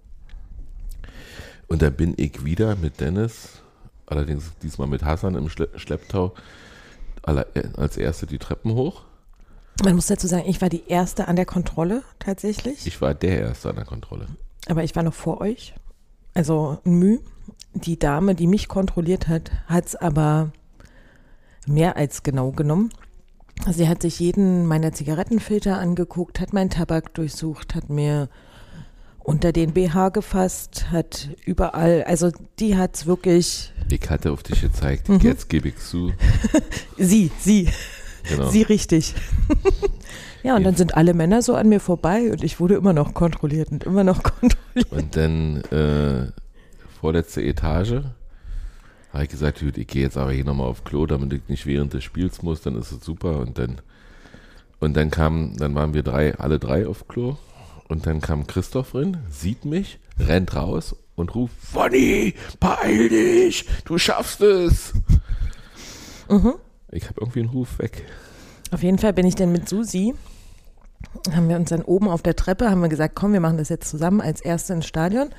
Und da bin ich wieder mit Dennis, allerdings diesmal mit Hassan im Schle Schlepptau, äh, als Erste die Treppen hoch. Man muss dazu sagen, ich war die Erste an der Kontrolle tatsächlich. Ich war der Erste an der Kontrolle. Aber ich war noch vor euch. Also ein Müh. Die Dame, die mich kontrolliert hat, hat es aber mehr als genau genommen. Sie hat sich jeden meiner Zigarettenfilter angeguckt, hat meinen Tabak durchsucht, hat mir unter den BH gefasst, hat überall, also die hat es wirklich, Ich hatte auf dich gezeigt, Mhm. jetzt gebe ich zu. sie, sie, Genau. sie richtig. ja, und dann sind alle Männer so an mir vorbei und ich wurde immer noch kontrolliert und immer noch kontrolliert. Und dann äh, vorletzte Etage. Habe ich gesagt, gut, ich gehe jetzt aber hier nochmal auf Klo, damit ich nicht während des Spiels muss, dann ist es super. Und dann, und dann kam, dann waren wir drei, alle drei auf Klo. Und dann kam Christoph rein, sieht mich, rennt raus und ruft, Bonnie, beeil dich, du schaffst es. Ich habe irgendwie einen Ruf weg. Auf jeden Fall bin ich dann mit Susi, haben wir uns dann oben auf der Treppe, haben wir gesagt, komm, wir machen das jetzt zusammen als Erste ins Stadion.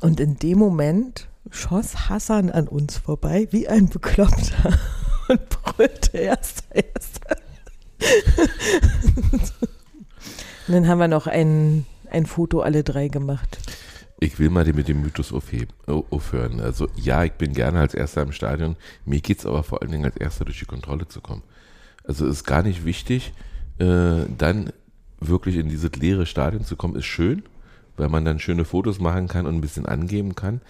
Und in dem Moment schoss Hassan an uns vorbei, wie ein Bekloppter und brüllte Erster, Erster. und dann haben wir noch ein, ein Foto alle drei gemacht. Ich will mal den mit dem Mythos aufheben, au- aufhören. Also ja, ich bin gerne als Erster im Stadion. Mir geht es aber vor allen Dingen als Erster durch die Kontrolle zu kommen. Also ist gar nicht wichtig, äh, dann wirklich in dieses leere Stadion zu kommen, ist schön, weil man dann schöne Fotos machen kann und ein bisschen angeben kann.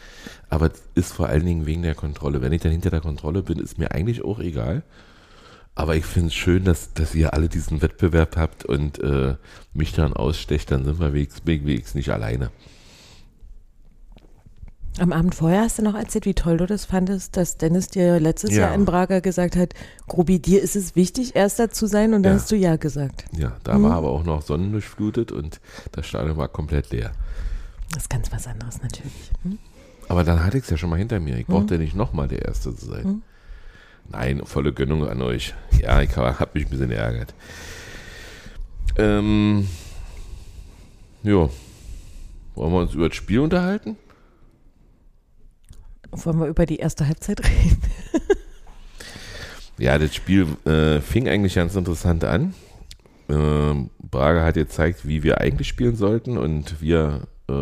Aber es ist vor allen Dingen wegen der Kontrolle. Wenn ich dann hinter der Kontrolle bin, ist mir eigentlich auch egal. Aber ich finde es schön, dass, dass ihr alle diesen Wettbewerb habt und äh, mich dann ausstecht, dann sind wir wenigstens, nicht alleine. Am Abend vorher hast du noch erzählt, wie toll du das fandest, dass Dennis dir letztes Ja. Jahr in Braga gesagt hat, Grobi, dir ist es wichtig, Erster zu sein und dann Ja. hast du Ja gesagt. Ja, da war aber auch noch sonnendurchflutet und das Stadion war komplett leer. Das ist ganz was anderes natürlich. Hm? Aber dann hatte ich es ja schon mal hinter mir. Ich brauchte ja nicht nochmal der Erste zu sein. Nein, volle Gönnung an euch. Ja, ich habe hab mich ein bisschen ärgert. Ähm, ja. Wollen wir uns über das Spiel unterhalten? Wollen wir über die erste Halbzeit reden? Ja, das Spiel äh, fing eigentlich ganz interessant an. Ähm, Braga hat gezeigt, wie wir eigentlich spielen sollten und wir äh,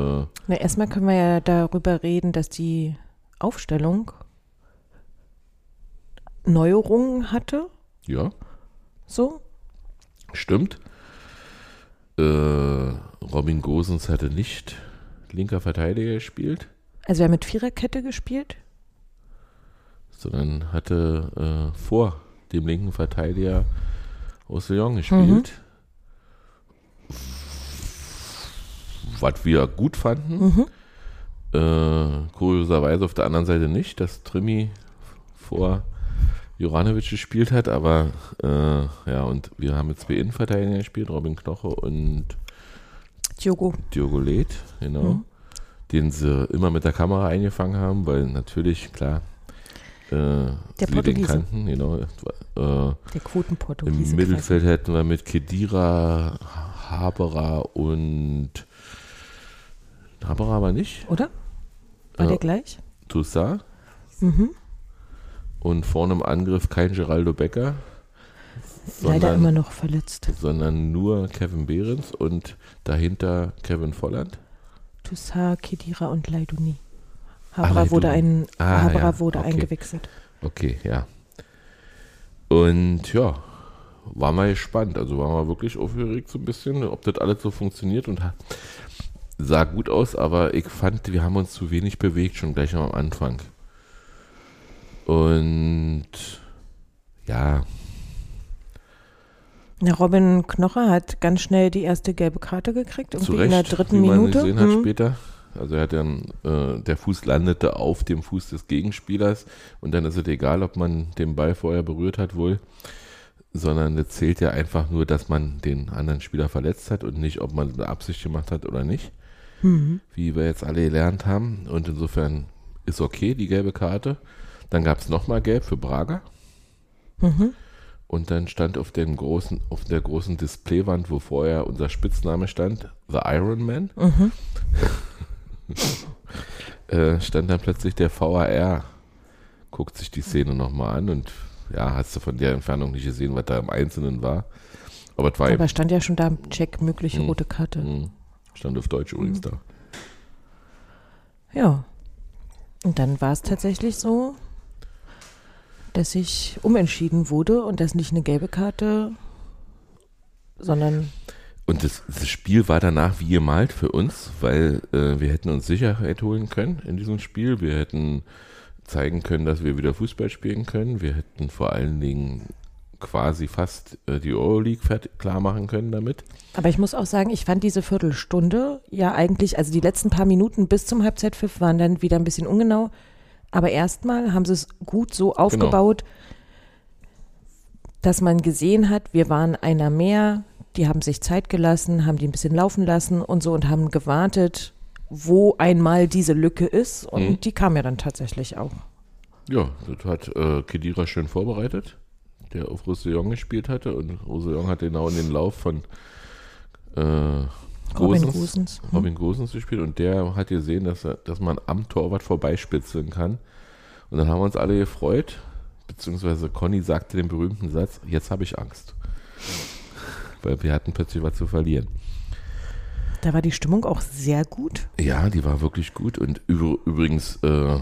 Na, erstmal können wir ja darüber reden, dass die Aufstellung Neuerungen hatte. ja, So. Stimmt. Äh, Robin Gosens hatte nicht linker Verteidiger gespielt, Also wir haben mit Viererkette gespielt. sondern hatte äh, vor dem linken Verteidiger Roussillon gespielt. Was wir gut fanden. Äh, kurioserweise auf der anderen Seite nicht, dass Trimi vor Juranovic gespielt hat, aber äh, ja, und wir haben jetzt zwei Innenverteidiger gespielt, Robin Knoche und Diogo. Diogo Leth, genau. Mhm. Den sie immer mit der Kamera eingefangen haben, weil natürlich, klar, äh, Der Portugiese. kannten, genau. Äh, Der Im. Mittelfeld hätten wir mit Kedira, Haberer und Haberer aber nicht. Oder? War Ja. der gleich? Toussaint. Mhm. Und vorne im Angriff kein Geraldo Becker. Leider sondern- immer noch verletzt. sondern nur Kevin Behrens und dahinter Kevin Volland. Toussaint, Kedira und Leiduni. Ah, Haberer wurde, Leiduni. ein, Ah, Haberer ja, wurde okay. eingewechselt. Okay, ja. Und ja, war mal gespannt. Also war mal wirklich aufgeregt so ein bisschen, ob das alles so funktioniert und sah gut aus, aber ich fand, wir haben uns zu wenig bewegt, schon gleich am Anfang. Und ja, Robin Knocher hat ganz schnell die erste gelbe Karte gekriegt, irgendwie in der dritten wie man Minute. gesehen hat Mhm. später. Also er hat dann, äh, der Fuß landete auf dem Fuß des Gegenspielers und dann ist es egal, ob man den Ball vorher berührt hat wohl, sondern es zählt ja einfach nur, dass man den anderen Spieler verletzt hat und nicht, ob man eine Absicht gemacht hat oder nicht, Mhm. wie wir jetzt alle gelernt haben. Und insofern ist okay, die gelbe Karte. Dann gab es nochmal gelb für Braga. Mhm. Und dann stand auf, dem großen, auf der großen Displaywand, wo vorher unser Spitzname stand, The Iron Man, Mhm. äh, stand dann plötzlich der VAR, guckt sich die Szene nochmal an und ja, hast du von der Entfernung nicht gesehen, was da im Einzelnen war. Aber es war Aber stand ja schon da, Check, mögliche Mhm. rote Karte. eben, stand auf Deutsch übrigens da. Ja. Und dann war es tatsächlich so, dass ich umentschieden wurde und das nicht eine gelbe Karte, sondern Und das, das Spiel war danach wie gemalt für uns, weil äh, wir hätten uns Sicherheit holen können in diesem Spiel. Wir hätten zeigen können, dass wir wieder Fußball spielen können. Wir hätten vor allen Dingen quasi fast äh, die Euroleague klar machen können damit. Aber ich muss auch sagen, ich fand diese Viertelstunde ja eigentlich, also die letzten paar Minuten bis zum Halbzeitpfiff waren dann wieder ein bisschen ungenau. Aber erstmal haben sie es gut so aufgebaut, dass man gesehen hat, wir waren einer mehr, die haben sich Zeit gelassen, haben die ein bisschen laufen lassen und so und haben gewartet, wo einmal diese Lücke ist. Und Mhm. die kam ja dann tatsächlich auch. Ja, das hat äh, Kedira schön vorbereitet, der auf Roussillon gespielt hatte. Und Roussillon hat genau in den Lauf von äh, Robin Gosens, Gosens. Hm. Robin Gosens gespielt. Und der hat gesehen, dass, er, dass man am Torwart vorbeispitzeln kann. Und dann haben wir uns alle gefreut. Beziehungsweise Conny sagte den berühmten Satz, jetzt habe ich Angst. Weil wir hatten plötzlich was zu verlieren. Da war die Stimmung auch sehr gut. Ja, die war wirklich gut. Und übr übrigens äh,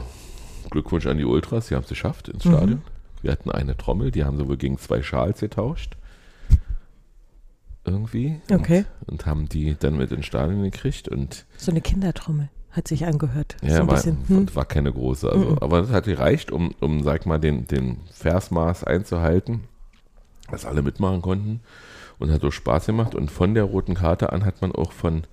Glückwunsch an die Ultras, sie haben es geschafft ins Stadion. Wir hatten eine Trommel, die haben sie wohl gegen zwei Schals getauscht. Irgendwie. Okay. Und, und haben die dann mit ins Stadion gekriegt. Und So eine Kindertrommel hat sich angehört. so ja, ein war, bisschen. Hm. war keine große. Also, Mhm. Aber das hat gereicht, um, um, sag mal, den, den Versmaß einzuhalten, dass alle mitmachen konnten. Und hat so Spaß gemacht. Und von der roten Karte an hat man auch von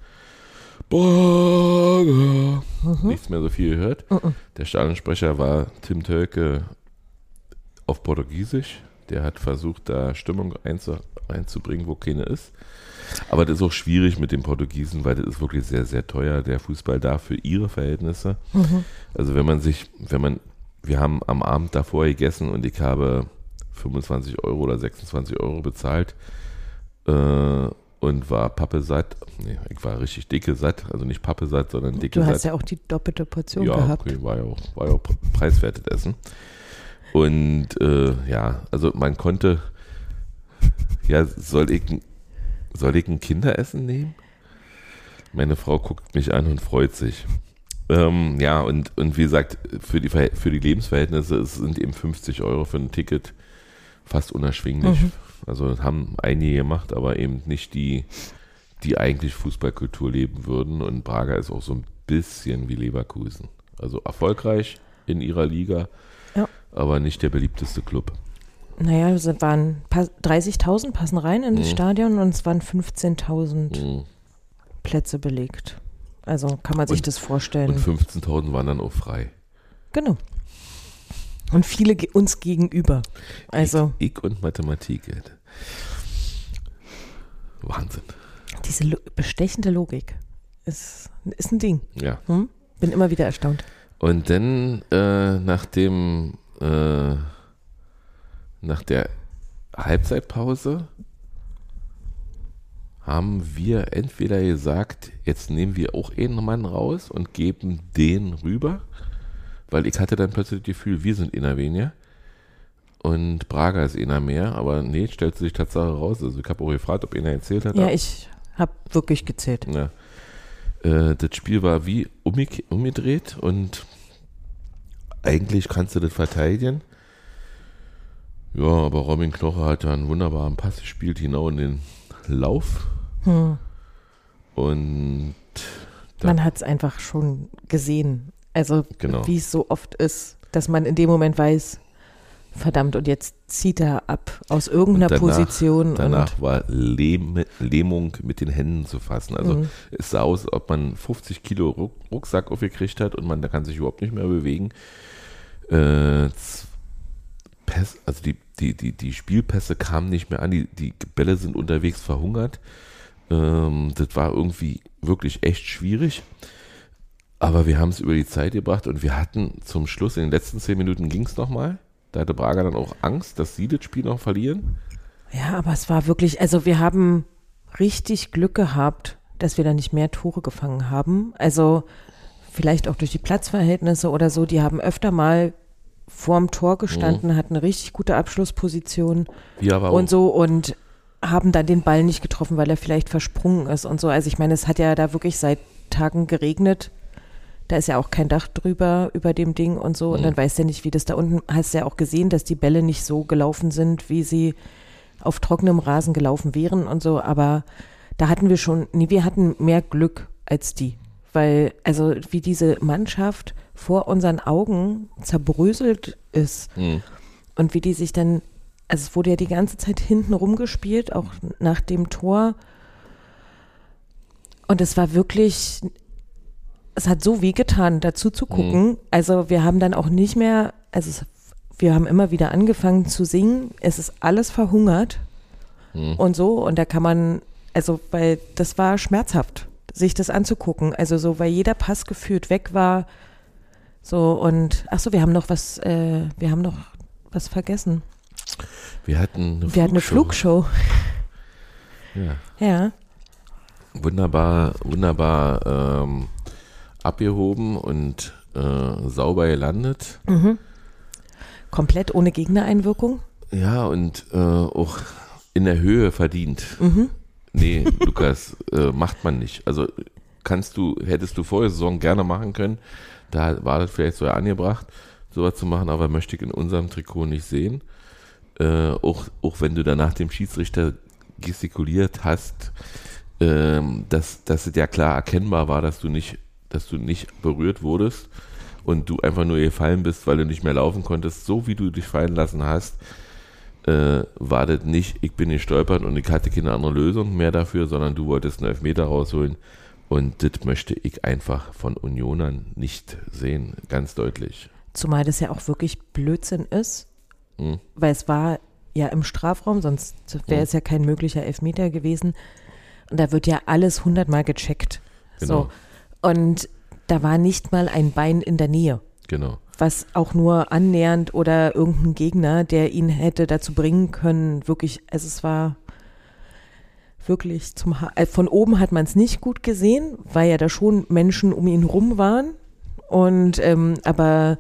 Burger nichts mehr so viel gehört. Mhm. Der Stadionsprecher war Tim Tölke auf Portugiesisch. Der hat versucht, da Stimmung einzu, einzubringen, wo keine ist. Aber das ist auch schwierig mit den Portugiesen, weil das ist wirklich sehr, sehr teuer, der Fußball da für ihre Verhältnisse. Mhm. Also wenn man sich, wenn man, wir haben am Abend davor gegessen und ich habe 25 Euro oder 26 Euro bezahlt äh, und war Pappe satt. Nee, ich war richtig dicke satt, also nicht Pappe satt, sondern dicke Du satt. hast ja auch die doppelte Portion Ja, gehabt. okay, war ja auch, war ja auch preiswertes Essen. Und äh, ja, also man konnte, ja, soll ich, ein- soll ich ein Kinderessen nehmen? Meine Frau guckt mich an und freut sich. Ähm, ja, und, und wie gesagt, für die, für die Lebensverhältnisse es sind eben 50 Euro für ein Ticket fast unerschwinglich. Mhm. Also haben einige gemacht, aber eben nicht die, die eigentlich Fußballkultur leben würden. Und Braga ist auch so ein bisschen wie Leverkusen. Also erfolgreich in ihrer Liga. Aber nicht der beliebteste Club. Naja, es waren pa- 30.000 passen rein in das Mhm. Stadion und es waren 15.000 Mhm. Plätze belegt. Also kann man sich Und- das vorstellen. Und 15.000 waren dann auch frei. genau. Und viele ge uns gegenüber. Also Ich, ich und Mathematik. ey. Wahnsinn. diese lo bestechende Logik ist, ist ein Ding. Ja. Hm? Bin immer wieder erstaunt. Und dann äh, nach dem äh, nach der Halbzeitpause haben wir entweder gesagt, jetzt nehmen wir auch einen Mann raus und geben den rüber, weil ich hatte dann plötzlich das Gefühl, wir sind einer weniger und Braga ist einer mehr, aber nee, stellt sich Tatsache raus. Also ich habe auch gefragt, ob einer erzählt hat. Ja, ich habe wirklich gezählt. Ja. Äh, das Spiel war wie umge- umgedreht und eigentlich kannst du das verteidigen. Ja, aber Robin Knoche hat da einen wunderbaren Pass gespielt, genau in den Lauf. Hm. Und Man hat es einfach schon gesehen. Also Genau. wie es so oft ist, dass man in dem Moment weiß, verdammt, und jetzt zieht er ab aus irgendeiner Und danach- Position. danach war Lehm, Lähmung mit den Händen zu fassen. Also Mhm. es sah aus, ob man 50 Kilo Ruck, Rucksack aufgekriegt hat und man da kann sich überhaupt nicht mehr bewegen. Äh, also die, die, die, die Spielpässe kamen nicht mehr an, die, die Bälle sind unterwegs verhungert. Ähm, das war irgendwie wirklich echt schwierig. Aber wir haben es über die Zeit gebracht und wir hatten zum Schluss, in den letzten zehn Minuten ging es nochmal. Da hatte Braga dann auch Angst, dass sie das Spiel noch verlieren. Ja, aber es war wirklich, also wir haben richtig Glück gehabt, dass wir da nicht mehr Tore gefangen haben. Also vielleicht auch durch die Platzverhältnisse oder so. Die haben öfter mal vorm Tor gestanden, hatten eine richtig gute Abschlussposition aber auch. und so und haben dann den Ball nicht getroffen, weil er vielleicht versprungen ist und so. Also ich meine, es hat ja da wirklich seit Tagen geregnet. Da ist ja auch kein Dach drüber über dem Ding und so. Und Mhm. dann weißt du ja nicht, wie das da unten, hast ja auch gesehen, dass die Bälle nicht so gelaufen sind, wie sie auf trockenem Rasen gelaufen wären und so. Aber da hatten wir schon, nee, wir hatten mehr Glück als die. Weil, also wie diese Mannschaft vor unseren Augen zerbröselt ist Hm. und wie die sich dann, also es wurde ja die ganze Zeit hinten rumgespielt, auch nach dem Tor. Und es war wirklich, es hat so wehgetan, dazu zu gucken. Also wir haben dann auch nicht mehr, also es, wir haben immer wieder angefangen zu singen. Es ist alles verhungert Hm. und so. Und da kann man, also weil das war schmerzhaft, sich das anzugucken. Also so, weil jeder Pass geführt weg war. So und ach so, wir haben noch was, äh, wir haben noch was vergessen. Wir hatten eine Wir hatten eine Flugshow. Flugshow. Ja. Ja. Wunderbar, wunderbar ähm, abgehoben und äh, sauber gelandet. Mhm. Komplett ohne Gegnereinwirkung. Ja, und äh, auch in der Höhe verdient. Mhm. Nee, Lukas, äh, macht man nicht. Also kannst du, hättest du vor der Saison gerne machen können. Da war das vielleicht so angebracht, sowas zu machen, aber möchte ich in unserem Trikot nicht sehen. Äh, auch, auch wenn du danach dem Schiedsrichter gestikuliert hast, ähm, dass, dass es ja klar erkennbar war, dass du nicht, dass du nicht berührt wurdest und du einfach nur gefallen bist, weil du nicht mehr laufen konntest, so wie du dich fallen lassen hast, äh, war das nicht, ich bin gestolpert und ich hatte keine andere Lösung mehr dafür, sondern du wolltest einen Elfmeter rausholen und das möchte ich einfach von Unionern nicht sehen, ganz deutlich. Zumal das ja auch wirklich Blödsinn ist, Hm. weil es war ja im Strafraum, sonst wäre Mhm. es ja kein möglicher Elfmeter gewesen. Und da wird ja alles hundertmal gecheckt. Genau. So. Und da war nicht mal ein Bein in der Nähe. Genau. was auch nur annähernd oder irgendein Gegner, der ihn hätte dazu bringen können, wirklich, also es war wirklich zum, ha äh, von oben hat man es nicht gut gesehen, weil ja da schon Menschen um ihn rum waren und, ähm, aber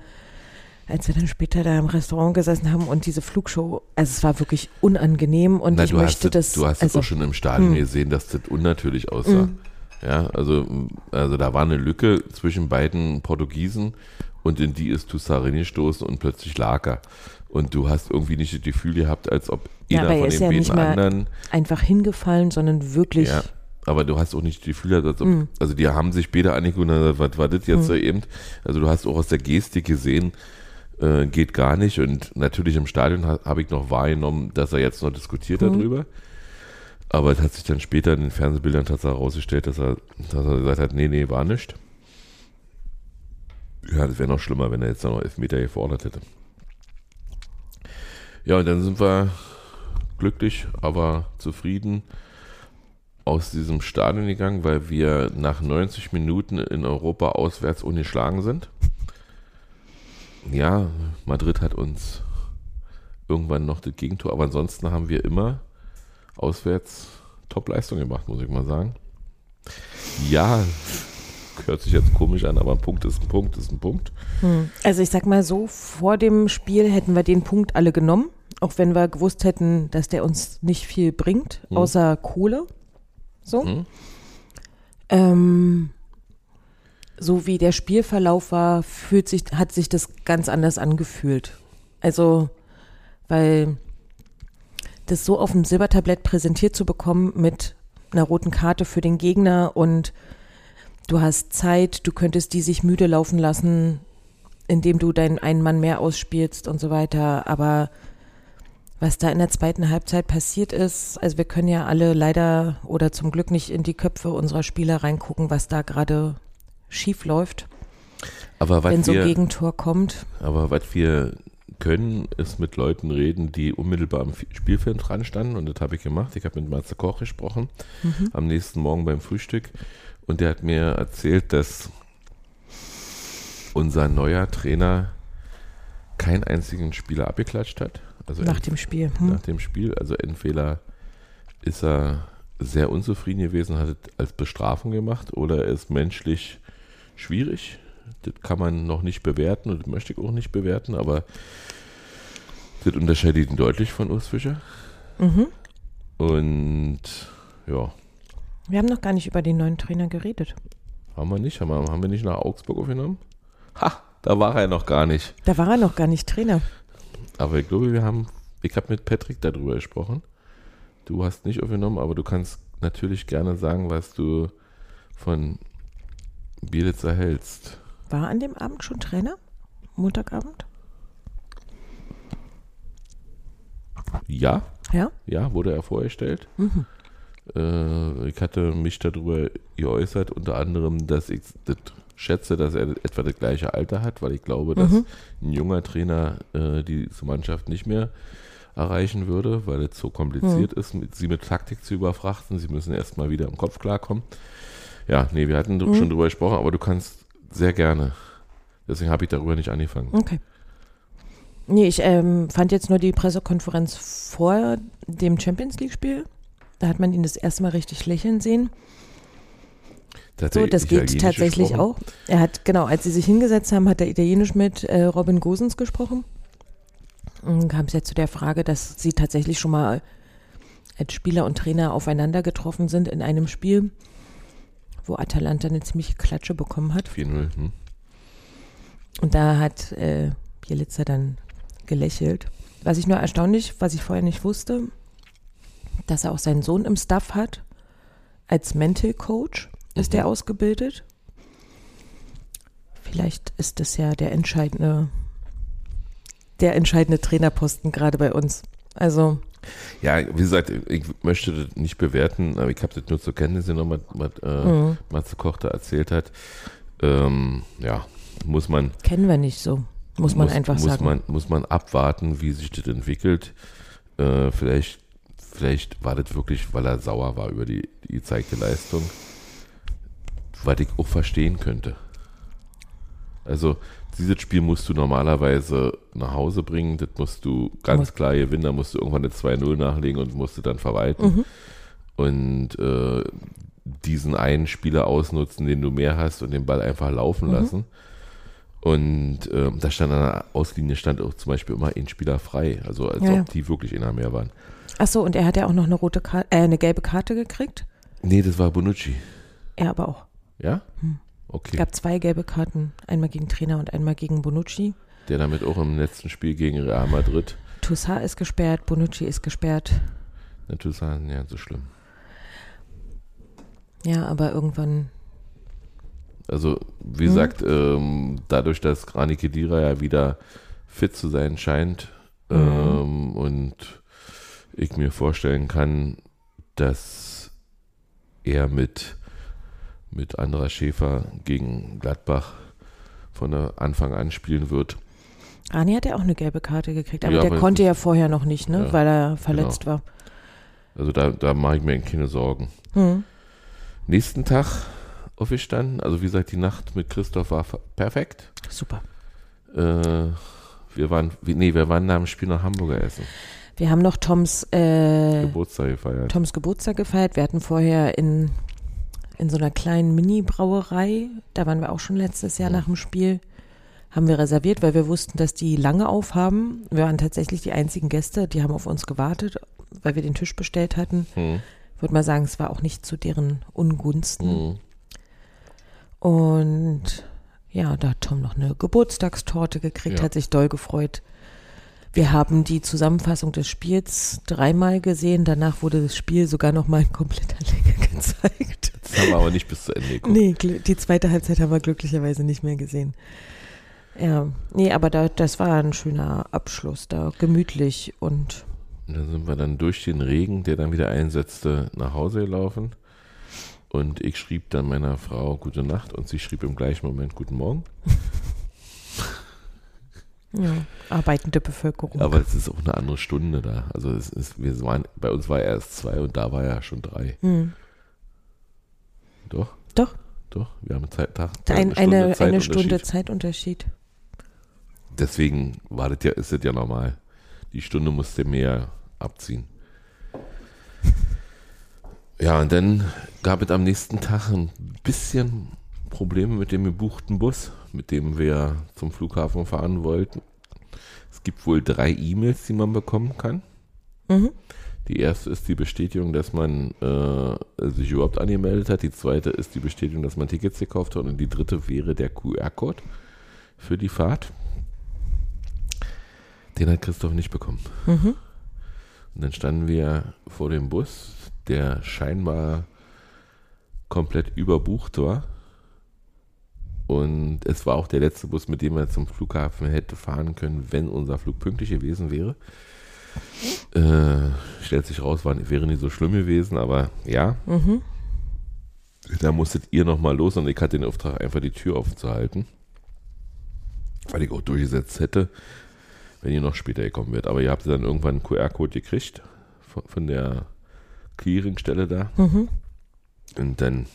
als wir dann später da im Restaurant gesessen haben und diese Flugshow, also es war wirklich unangenehm und Na, ich du möchte hast das, du hast es also, auch schon im Stadion hm. gesehen, dass das unnatürlich aussah. Hm. Ja, also, also da war eine Lücke zwischen beiden Portugiesen und in die ist Toussaint gestoßen und plötzlich lag er. Und du hast irgendwie nicht das Gefühl gehabt, als ob Ja, einer er von ist den ja beiden nicht anderen einfach hingefallen, sondern wirklich, Ja, aber du hast auch nicht das Gefühl, gehabt, als ob, Mhm. also die haben sich später angeguckt und gesagt, was war das jetzt Mhm. so eben? Also du hast auch aus der Gestik gesehen, äh, geht gar nicht. Und natürlich im Stadion ha, habe ich noch wahrgenommen, dass er jetzt noch diskutiert Mhm. darüber. Aber es hat sich dann später in den Fernsehbildern tatsächlich herausgestellt, dass er, dass er gesagt hat, nee, nee, war nicht. Ja, das wäre noch schlimmer, wenn er jetzt noch Elfmeter gefordert hätte. Ja, und dann sind wir glücklich, aber zufrieden aus diesem Stadion gegangen, weil wir nach 90 Minuten in Europa auswärts ungeschlagen sind. Ja, Madrid hat uns irgendwann noch das Gegentor, aber ansonsten haben wir immer auswärts Top-Leistung gemacht, muss ich mal sagen. Ja, hört sich jetzt komisch an, aber ein Punkt ist ein Punkt, ist ein Punkt. Hm. Also ich sag mal so, vor dem Spiel hätten wir den Punkt alle genommen, auch wenn wir gewusst hätten, dass der uns nicht viel bringt, Hm. außer Kohle. So. Hm. Ähm, so wie der Spielverlauf war, fühlt sich, hat sich das ganz anders angefühlt. Also, weil das so auf dem Silbertablett präsentiert zu bekommen mit einer roten Karte für den Gegner und du hast Zeit, du könntest die sich müde laufen lassen, indem du deinen einen Mann mehr ausspielst und so weiter. Aber was da in der zweiten Halbzeit passiert ist, also wir können ja alle leider oder zum Glück nicht in die Köpfe unserer Spieler reingucken, was da gerade schief läuft, Aber wenn so ein Gegentor kommt. aber was wir können, ist mit Leuten reden, die unmittelbar am Spielfeld dran standen. Und das habe ich gemacht. Ich habe mit Matze Koch gesprochen am nächsten Morgen beim Frühstück. Und der hat mir erzählt, dass unser neuer Trainer keinen einzigen Spieler abgeklatscht hat. Also Nach dem Spiel. Hm? nach dem Spiel. Also entweder ist er sehr unzufrieden gewesen, hat es als Bestrafung gemacht oder er ist menschlich schwierig. Das kann man noch nicht bewerten und das möchte ich auch nicht bewerten, aber das unterscheidet ihn deutlich von Urs Fischer. Mhm. Und ja, Wir haben noch gar nicht über den neuen Trainer geredet. haben wir nicht. Haben wir, haben wir nicht nach Augsburg aufgenommen? Ha, da war er noch gar nicht. Da war er noch gar nicht Trainer. Aber ich glaube, wir haben, ich habe mit Patrick darüber gesprochen. Du hast nicht aufgenommen, aber du kannst natürlich gerne sagen, was du von Bielitzer hältst. War an dem Abend schon Trainer? Montagabend? Ja, Ja? ja, wurde er vorgestellt. Mhm. Äh, ich hatte mich darüber geäußert, unter anderem, dass ich das schätze, dass er etwa das gleiche Alter hat, weil ich glaube, dass Mhm. ein junger Trainer äh, diese Mannschaft nicht mehr erreichen würde, weil es so kompliziert ist, mit, sie mit Taktik zu überfrachten. Sie müssen erstmal wieder im Kopf klarkommen. Ja, nee, wir hatten Mhm. schon drüber gesprochen, aber du kannst sehr gerne. Deswegen habe ich darüber nicht angefangen. Okay. Nee, ich ähm, fand jetzt nur die Pressekonferenz vor dem Champions League-Spiel. Da hat man ihn das erste Mal richtig lächeln sehen. So, das geht tatsächlich gesprochen. auch. Er hat, genau, als sie sich hingesetzt haben, hat er Italienisch mit äh, Robin Gosens gesprochen. Und kam es ja zu der Frage, dass sie tatsächlich schon mal als Spieler und Trainer aufeinander getroffen sind in einem Spiel, wo Atalanta eine ziemliche Klatsche bekommen hat. 4-0. Hm? Und da hat äh, Bielitzer dann gelächelt. Was ich nur erstaunlich, was ich vorher nicht wusste, dass er auch seinen Sohn im Staff hat. Als Mental Coach ist Mhm. er ausgebildet. Vielleicht ist das ja der entscheidende, der entscheidende Trainerposten gerade bei uns. Also, Ja, wie gesagt, ich möchte das nicht bewerten, aber ich habe das nur zur Kenntnis genommen, was, was äh, Mhm. Matze Koch da erzählt hat. Ähm, ja, muss man, kennen wir nicht so, muss man einfach muss sagen. Man, muss man abwarten, wie sich das entwickelt. Äh, vielleicht, vielleicht war das wirklich, weil er sauer war über die, die gezeigte Leistung, was ich auch verstehen könnte. Also, dieses Spiel musst du normalerweise nach Hause bringen, das musst du ganz klar gewinnen, da musst du irgendwann eine 2-0 nachlegen und musst du dann verwalten. Mhm. Und äh, diesen einen Spieler ausnutzen, den du mehr hast und den Ball einfach laufen Mhm. lassen. Und äh, da stand an der Auslinie stand auch zum Beispiel immer ein Spieler frei, also als ja. ob die wirklich einer mehr waren. Ach so, und er hat ja auch noch eine rote Karte, äh, eine gelbe Karte gekriegt. Nee, das war Bonucci. Er aber auch. Ja? Hm. Es Okay. gab zwei gelbe Karten, einmal gegen Trainer und einmal gegen Bonucci. Der damit auch im letzten Spiel gegen Real Madrid. Toussaint ist gesperrt, Bonucci ist gesperrt. Natürlich sagen, ja, so schlimm. Ja, aber irgendwann, Also, wie Mhm. gesagt, ähm, dadurch, dass Granit Kedira ja wieder fit zu sein scheint Mhm. ähm, und ich mir vorstellen kann, dass er mit, mit anderer Schäfer gegen Gladbach von Anfang an spielen wird. Rani hat ja auch eine gelbe Karte gekriegt, aber Ja, der konnte ja vorher noch nicht, ne, Ja, weil er verletzt war. Also da, da mache ich mir keine Sorgen. Hm. Nächsten Tag aufgestanden, also wie gesagt, die Nacht mit Christoph war perfekt. Super. Äh, wir waren, nee, wir waren nach dem Spiel nach Hamburger essen. Wir haben noch Toms, äh, Geburtstag gefeiert. Toms Geburtstag gefeiert. Wir hatten vorher in, in so einer kleinen Mini-Brauerei, da waren wir auch schon letztes Jahr nach dem Spiel, haben wir reserviert, weil wir wussten, dass die lange aufhaben. Wir waren tatsächlich die einzigen Gäste, die haben auf uns gewartet, weil wir den Tisch bestellt hatten. Hm. Ich würde mal sagen, es war auch nicht zu deren Ungunsten. Hm. Und ja, da hat Tom noch eine Geburtstagstorte gekriegt, Ja. hat sich doll gefreut. Wir haben die Zusammenfassung des Spiels dreimal gesehen. Danach wurde das Spiel sogar noch mal in kompletter Länge gezeigt. Das haben wir aber nicht bis zu Ende geguckt. Nee, die zweite Halbzeit haben wir glücklicherweise nicht mehr gesehen. Ja, nee, aber da, das war ein schöner Abschluss da, gemütlich und Und dann sind wir dann durch den Regen, der dann wieder einsetzte, nach Hause gelaufen. Und ich schrieb dann meiner Frau Gute Nacht und sie schrieb im gleichen Moment Guten Morgen. Ja, arbeitende Bevölkerung. Aber es ist auch eine andere Stunde da. Also es ist, wir waren, bei uns war er erst zwei und da war er schon drei. Hm. Doch, Doch, doch. Wir haben Zeit, Tag, ein, eine, eine Zeitunterschied. Stunde Zeitunterschied. Deswegen war das ja, ist das ja normal. Die Stunde musste mehr abziehen. Ja, und dann gab es am nächsten Tag ein bisschen Probleme mit dem gebuchten Bus, mit dem wir zum Flughafen fahren wollten. Es gibt wohl drei E-Mails, die man bekommen kann. Mhm. Die erste ist die Bestätigung, dass man äh, sich überhaupt angemeldet hat. Die zweite ist die Bestätigung, dass man Tickets gekauft hat. Und die dritte wäre der QR-Code für die Fahrt. Den hat Christoph nicht bekommen. Mhm. Und dann standen wir vor dem Bus, der scheinbar komplett überbucht war. Und es war auch der letzte Bus, mit dem er zum Flughafen hätte fahren können, wenn unser Flug pünktlich gewesen wäre. Äh, stellt sich raus, war, wäre nicht so schlimm gewesen, aber ja, Mhm. da musstet ihr nochmal los und ich hatte den Auftrag, einfach die Tür offen zu halten. Weil ich auch durchgesetzt hätte, wenn ihr noch später gekommen wärt. Aber ihr habt dann irgendwann einen QR-Code gekriegt von, von der Clearingstelle da. Mhm. Und dann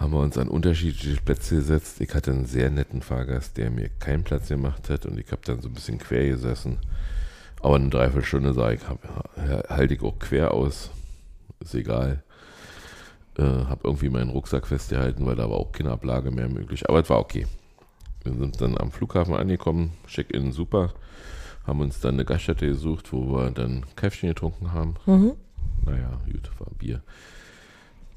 haben wir uns an unterschiedliche Plätze gesetzt. Ich hatte einen sehr netten Fahrgast, der mir keinen Platz gemacht hat und ich habe dann so ein bisschen quer gesessen. Aber eine Dreiviertelstunde sah ich, hab, halte ich auch quer aus. Ist egal. Äh, habe irgendwie meinen Rucksack festgehalten, weil da war auch keine Ablage mehr möglich. Aber es war okay. Wir sind dann am Flughafen angekommen, Check-in super. Haben uns dann eine Gaststätte gesucht, wo wir dann Käffchen getrunken haben. Mhm. Naja, gut, war Bier.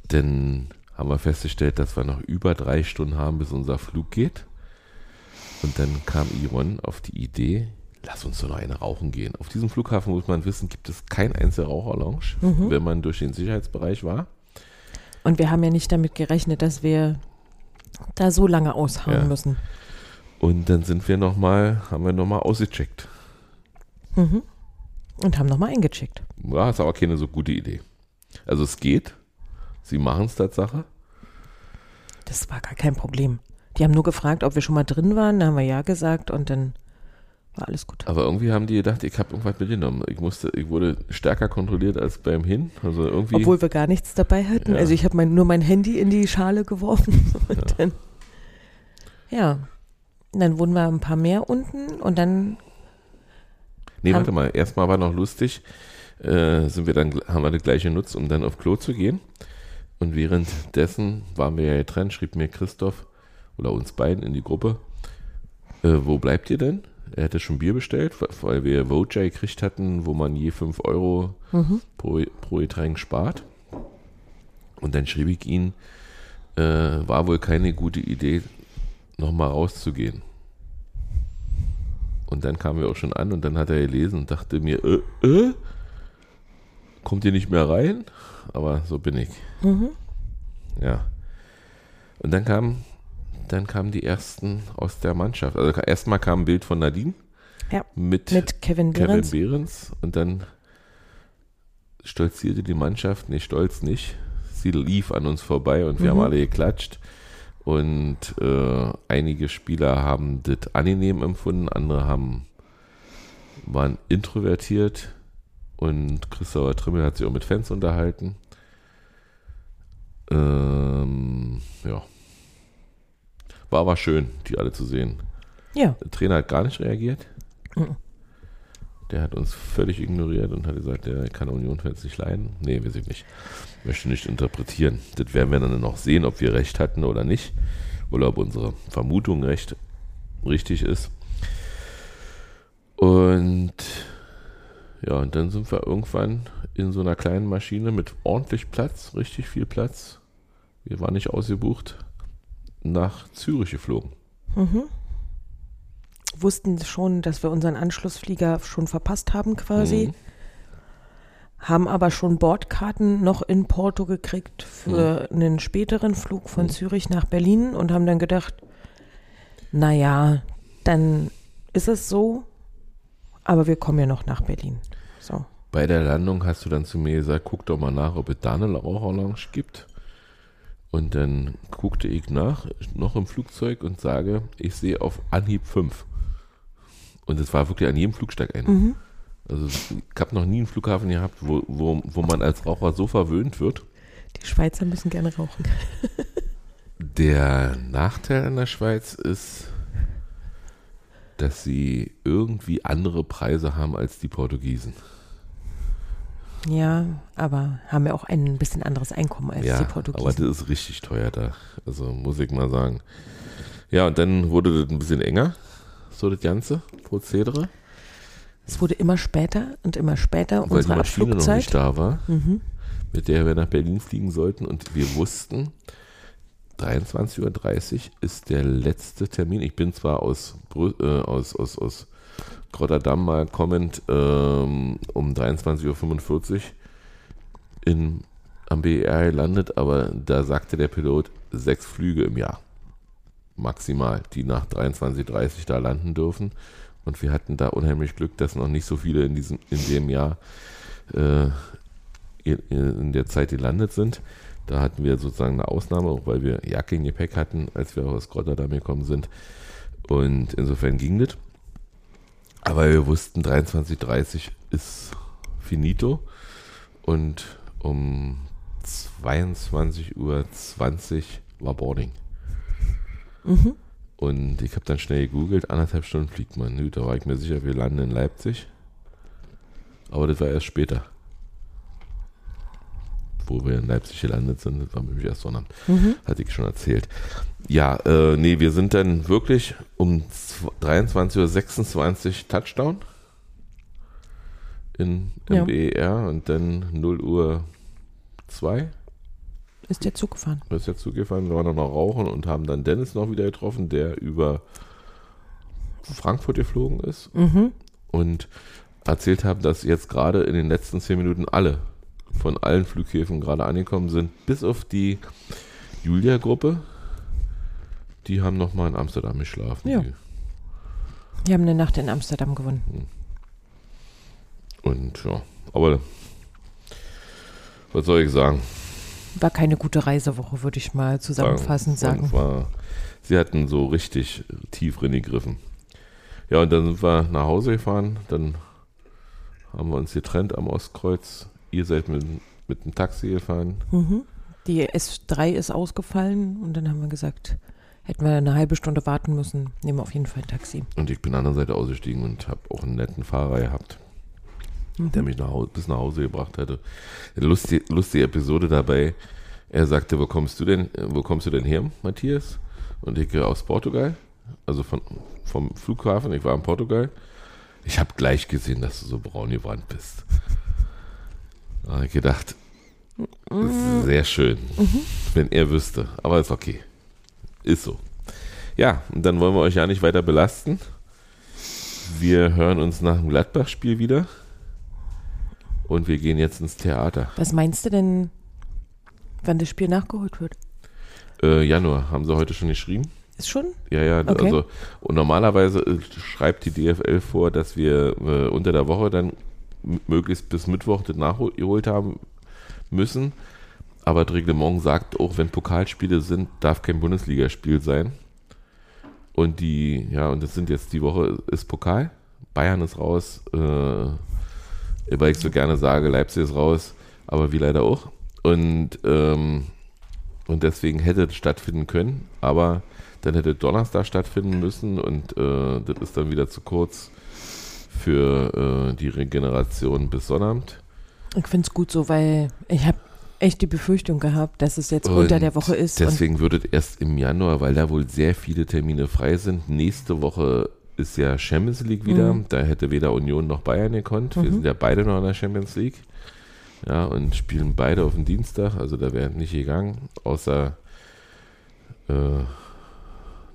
Dann haben wir festgestellt, dass wir noch über drei Stunden haben, bis unser Flug geht. Und dann kam Iron auf die Idee, lass uns doch noch eine rauchen gehen. Auf diesem Flughafen muss man wissen, gibt es kein einziger Raucherlounge, Mhm. wenn man durch den Sicherheitsbereich war. Und wir haben ja nicht damit gerechnet, dass wir da so lange ausharren Ja. müssen. Und dann sind wir nochmal, haben wir nochmal ausgecheckt. Mhm. Und haben nochmal eingecheckt. Ja, ist aber keine so gute Idee. Also es geht. Sie machen es Tatsache. Das war gar kein Problem. Die haben nur gefragt, ob wir schon mal drin waren. Da haben wir ja gesagt und dann war alles gut. Aber irgendwie haben die gedacht, ich habe irgendwas mitgenommen. Ich musste, ich wurde stärker kontrolliert als beim Hin. Also irgendwie. Obwohl wir gar nichts dabei hatten. Ja. Also ich habe mein, nur mein Handy in die Schale geworfen. Und Ja. dann, ja. Und dann wurden wir ein paar mehr unten und dann, nee, warte mal. Erstmal war noch lustig. Äh, sind wir dann, haben wir das gleiche genutzt, um dann auf Klo zu gehen. Und währenddessen waren wir ja getrennt, schrieb mir Christoph oder uns beiden in die Gruppe, äh, wo bleibt ihr denn? Er hätte schon Bier bestellt, weil- wir Voucher gekriegt hatten, wo man je 5 Euro mhm. pro, pro Getränk spart. Und dann schrieb ich ihn, äh, war wohl keine gute Idee, nochmal rauszugehen. Und dann kamen wir auch schon an und dann hat er gelesen und dachte mir, äh, äh, kommt ihr nicht mehr rein? Aber so bin ich. Mhm. Ja. Und dann kamen dann kamen die ersten aus der Mannschaft. Also erstmal kam ein Bild von Nadine Ja, mit, mit Kevin Kevin Behrens. Behrens und dann stolzierte die Mannschaft, nee, stolz nicht. Sie lief an uns vorbei und wir Mhm. haben alle geklatscht. Und äh, einige Spieler haben das angenehm empfunden, andere haben waren introvertiert und Christopher Trimmel hat sich auch mit Fans unterhalten. Ähm, ja. War aber schön, die alle zu sehen. Ja, Der Trainer hat gar nicht reagiert. Mhm. Der hat uns völlig ignoriert und hat gesagt, der kann Union-Fans nicht leiden. Nee, weiß ich nicht. Möchte nicht interpretieren. Das werden wir dann noch sehen, ob wir recht hatten oder nicht. Oder ob unsere Vermutung recht richtig ist. Und ja, und dann sind wir irgendwann in so einer kleinen Maschine mit ordentlich Platz, richtig viel Platz. Wir waren nicht ausgebucht, nach Zürich geflogen. Mhm. Wussten schon, dass wir unseren Anschlussflieger schon verpasst haben quasi. Mhm. Haben aber schon Bordkarten noch in Porto gekriegt für einen späteren Flug von Zürich nach Berlin und haben dann gedacht, naja, dann ist es so, aber wir kommen ja noch nach Berlin. Bei der Landung hast du dann zu mir gesagt, guck doch mal nach, ob es da eine Raucherlounge gibt. Und dann guckte ich nach, noch im Flugzeug und sage, ich sehe auf Anhieb 5. Und es war wirklich an jedem Flugsteig ein. Mhm. Also ich habe noch nie einen Flughafen gehabt, wo, wo, wo man als Raucher so verwöhnt wird. Die Schweizer müssen gerne rauchen. Der Nachteil an der Schweiz ist, dass sie irgendwie andere Preise haben als die Portugiesen. Ja, aber haben ja auch ein bisschen anderes Einkommen als ja, die aber Portugiesen. das ist richtig teuer da. Also muss ich mal sagen. Ja, und dann wurde das ein bisschen enger, so das ganze Prozedere, Es wurde immer später und immer später weil die unsere Maschine noch Abflugzeit. nicht da war, Mhm. mit der wir nach Berlin fliegen sollten. Und wir wussten, 23.30 Uhr ist der letzte Termin. Ich bin zwar aus, Brü äh, aus, aus, aus Rotterdam mal kommend ähm, um 23.45 Uhr in, am BER gelandet, aber da sagte der Pilot sechs Flüge im Jahr. Maximal, die nach 23.30 Uhr da landen dürfen. Und wir hatten da unheimlich Glück, dass noch nicht so viele in, diesem, in dem Jahr äh, in, in der Zeit gelandet sind. Da hatten wir sozusagen eine Ausnahme, auch weil wir Jacke in Gepäck hatten, als wir aus Rotterdam gekommen sind. Und insofern ging das. Aber wir wussten, 23.30 ist finito. Und um 22.20 Uhr war Boarding. Mhm. Und ich habe dann schnell gegoogelt, anderthalb Stunden fliegt man. Nö, da war ich mir sicher, wir landen in Leipzig. Aber das war erst später. Wo wir in Leipzig gelandet sind, das war nämlich erst Sonnabend. Mhm. Hatte ich schon erzählt. Ja, äh, nee, wir sind dann wirklich um 23.26 Uhr Touchdown in, im Ja. BER und dann 0 Uhr 2 Ist der Zug gefahren. wir sind jetzt zugefahren, wir waren noch rauchen und haben dann Dennis noch wieder getroffen, der über Frankfurt geflogen ist Mhm. und erzählt haben, dass jetzt gerade in den letzten zehn Minuten alle von allen Flughäfen gerade angekommen sind, bis auf die Julia-Gruppe. Die haben nochmal in Amsterdam geschlafen. Ja. Die- Wir haben eine Nacht in Amsterdam gewonnen. Und ja, aber was soll ich sagen? War keine gute Reisewoche, würde ich mal zusammenfassend sagen. Und War, sie hatten so richtig tief gegriffen. Ja, und dann sind wir nach Hause gefahren. Dann haben wir uns getrennt am Ostkreuz. Ihr seid mit, mit dem Taxi gefahren. Mhm. Die S3 ist ausgefallen und dann haben wir gesagt, hätten wir eine halbe Stunde warten müssen, nehmen wir auf jeden Fall ein Taxi. Und ich bin an der anderen Seite ausgestiegen und habe auch einen netten Fahrer gehabt, der mich nach Hause, bis nach Hause gebracht hatte. Eine lustige, lustige Episode dabei. Er sagte, wo kommst du denn, wo kommst du denn her, Matthias? Und ich gehe aus Portugal, also von, vom Flughafen. Ich war in Portugal. Ich habe gleich gesehen, dass du so braun gebrannt bist. Da habe ich gedacht, sehr schön, wenn er wüsste. Aber ist okay. Ist so. Ja, und dann wollen wir euch ja nicht weiter belasten. Wir hören uns nach dem Gladbach-Spiel wieder. Und wir gehen jetzt ins Theater. Was meinst du denn, wann das Spiel nachgeholt wird? Äh, Januar, haben sie heute schon geschrieben? Ist schon? Ja, ja, Okay. also und normalerweise äh, schreibt die DFL vor, dass wir äh, unter der Woche dann möglichst bis Mittwoch das nachgeholt haben müssen. Aber das Reglement sagt auch, wenn Pokalspiele sind, darf kein Bundesligaspiel sein. Und die, ja, und das sind jetzt die Woche ist Pokal. Bayern ist raus, äh, weil ich so gerne sage, Leipzig ist raus, aber wie leider auch. Und, ähm, und deswegen hätte es stattfinden können, aber dann hätte Donnerstag stattfinden müssen und äh, das ist dann wieder zu kurz für äh, die Regeneration bis Sonnabend. Ich finde es gut so, weil ich habe echt die Befürchtung gehabt, dass es jetzt unter der Woche ist. Deswegen wird es erst im Januar, weil da wohl sehr viele Termine frei sind. Nächste Woche ist ja Champions League wieder. Mhm. Da hätte weder Union noch Bayern gekonnt. Wir sind ja beide noch in der Champions League. Ja, und spielen beide auf den Dienstag. Also da wäre nicht gegangen. Außer, äh,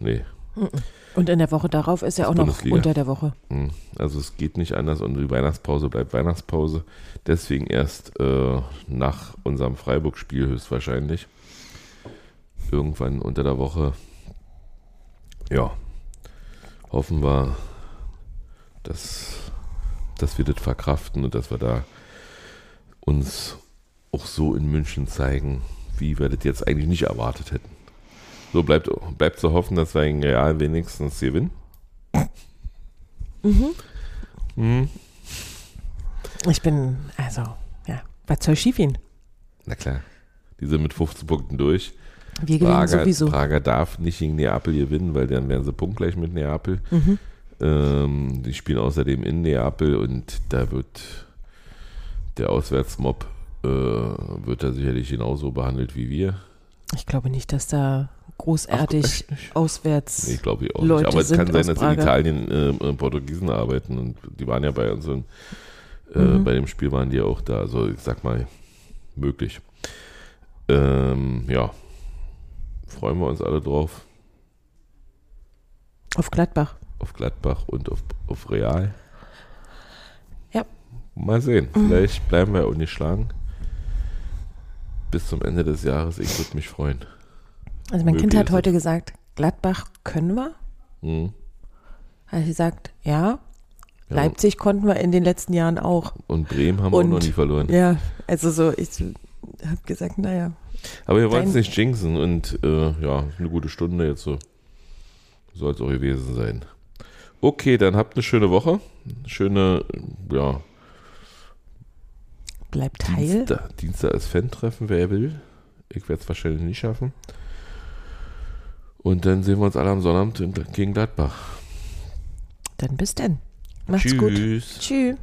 nee, Und in der Woche darauf ist ja auch noch Bundesliga. unter der Woche. Hm, Also es geht nicht anders und die Weihnachtspause bleibt Weihnachtspause. Deswegen erst äh, nach unserem Freiburg-Spiel höchstwahrscheinlich. Irgendwann unter der Woche. Ja. Hoffen wir, dass, dass wir das verkraften und dass wir da uns auch so in München zeigen, wie wir das jetzt eigentlich nicht erwartet hätten. So bleibt, bleibt zu hoffen, dass wir in Real wenigstens gewinnen. Mhm. Ich bin, also, ja, was soll schief gehen? Na klar. Die sind mit 15 Punkten durch. Wir gewinnen Prager, sowieso. Prager darf nicht gegen Neapel gewinnen, weil dann wären sie punktgleich mit Neapel. Mhm. Ähm, die spielen außerdem in Neapel und da wird der Auswärtsmob äh, wird da sicherlich genauso behandelt wie wir. Ich glaube nicht, dass da großartig Ach, auswärts. Nee, glaube ich auch Leute nicht. Aber es kann sein, dass in. Italien äh, äh, Portugiesen arbeiten und die waren ja bei unseren, äh, Mhm. bei dem Spiel waren die ja auch da. Also ich sag mal, möglich. Ähm, ja, freuen wir uns alle drauf. Auf Gladbach. Auf Gladbach und auf, auf Real. Ja. Mal sehen. Vielleicht bleiben wir ungeschlagen. Bis zum Ende des Jahres. Ich würde mich freuen. Also mein Kind hat heute gesagt, Gladbach können wir. Mhm. Hat sie gesagt, ja. Ja, Leipzig konnten wir in den letzten Jahren auch. Und Bremen haben wir auch Und- noch nie verloren. Ja, also so, ich habe gesagt, naja. Aber wir wollen es nicht jinxen und äh, ja, eine gute Stunde jetzt so. Soll es auch gewesen sein. Okay, dann habt eine schöne Woche. Schöne, ja, Bleibt heil. Dienstag, Dienstag ist Fan-Treffen, wer will. Ich werde es wahrscheinlich nicht schaffen. Und dann sehen wir uns alle am Sonnabend gegen Gladbach. Dann bis dann. Macht's gut. Tschüss.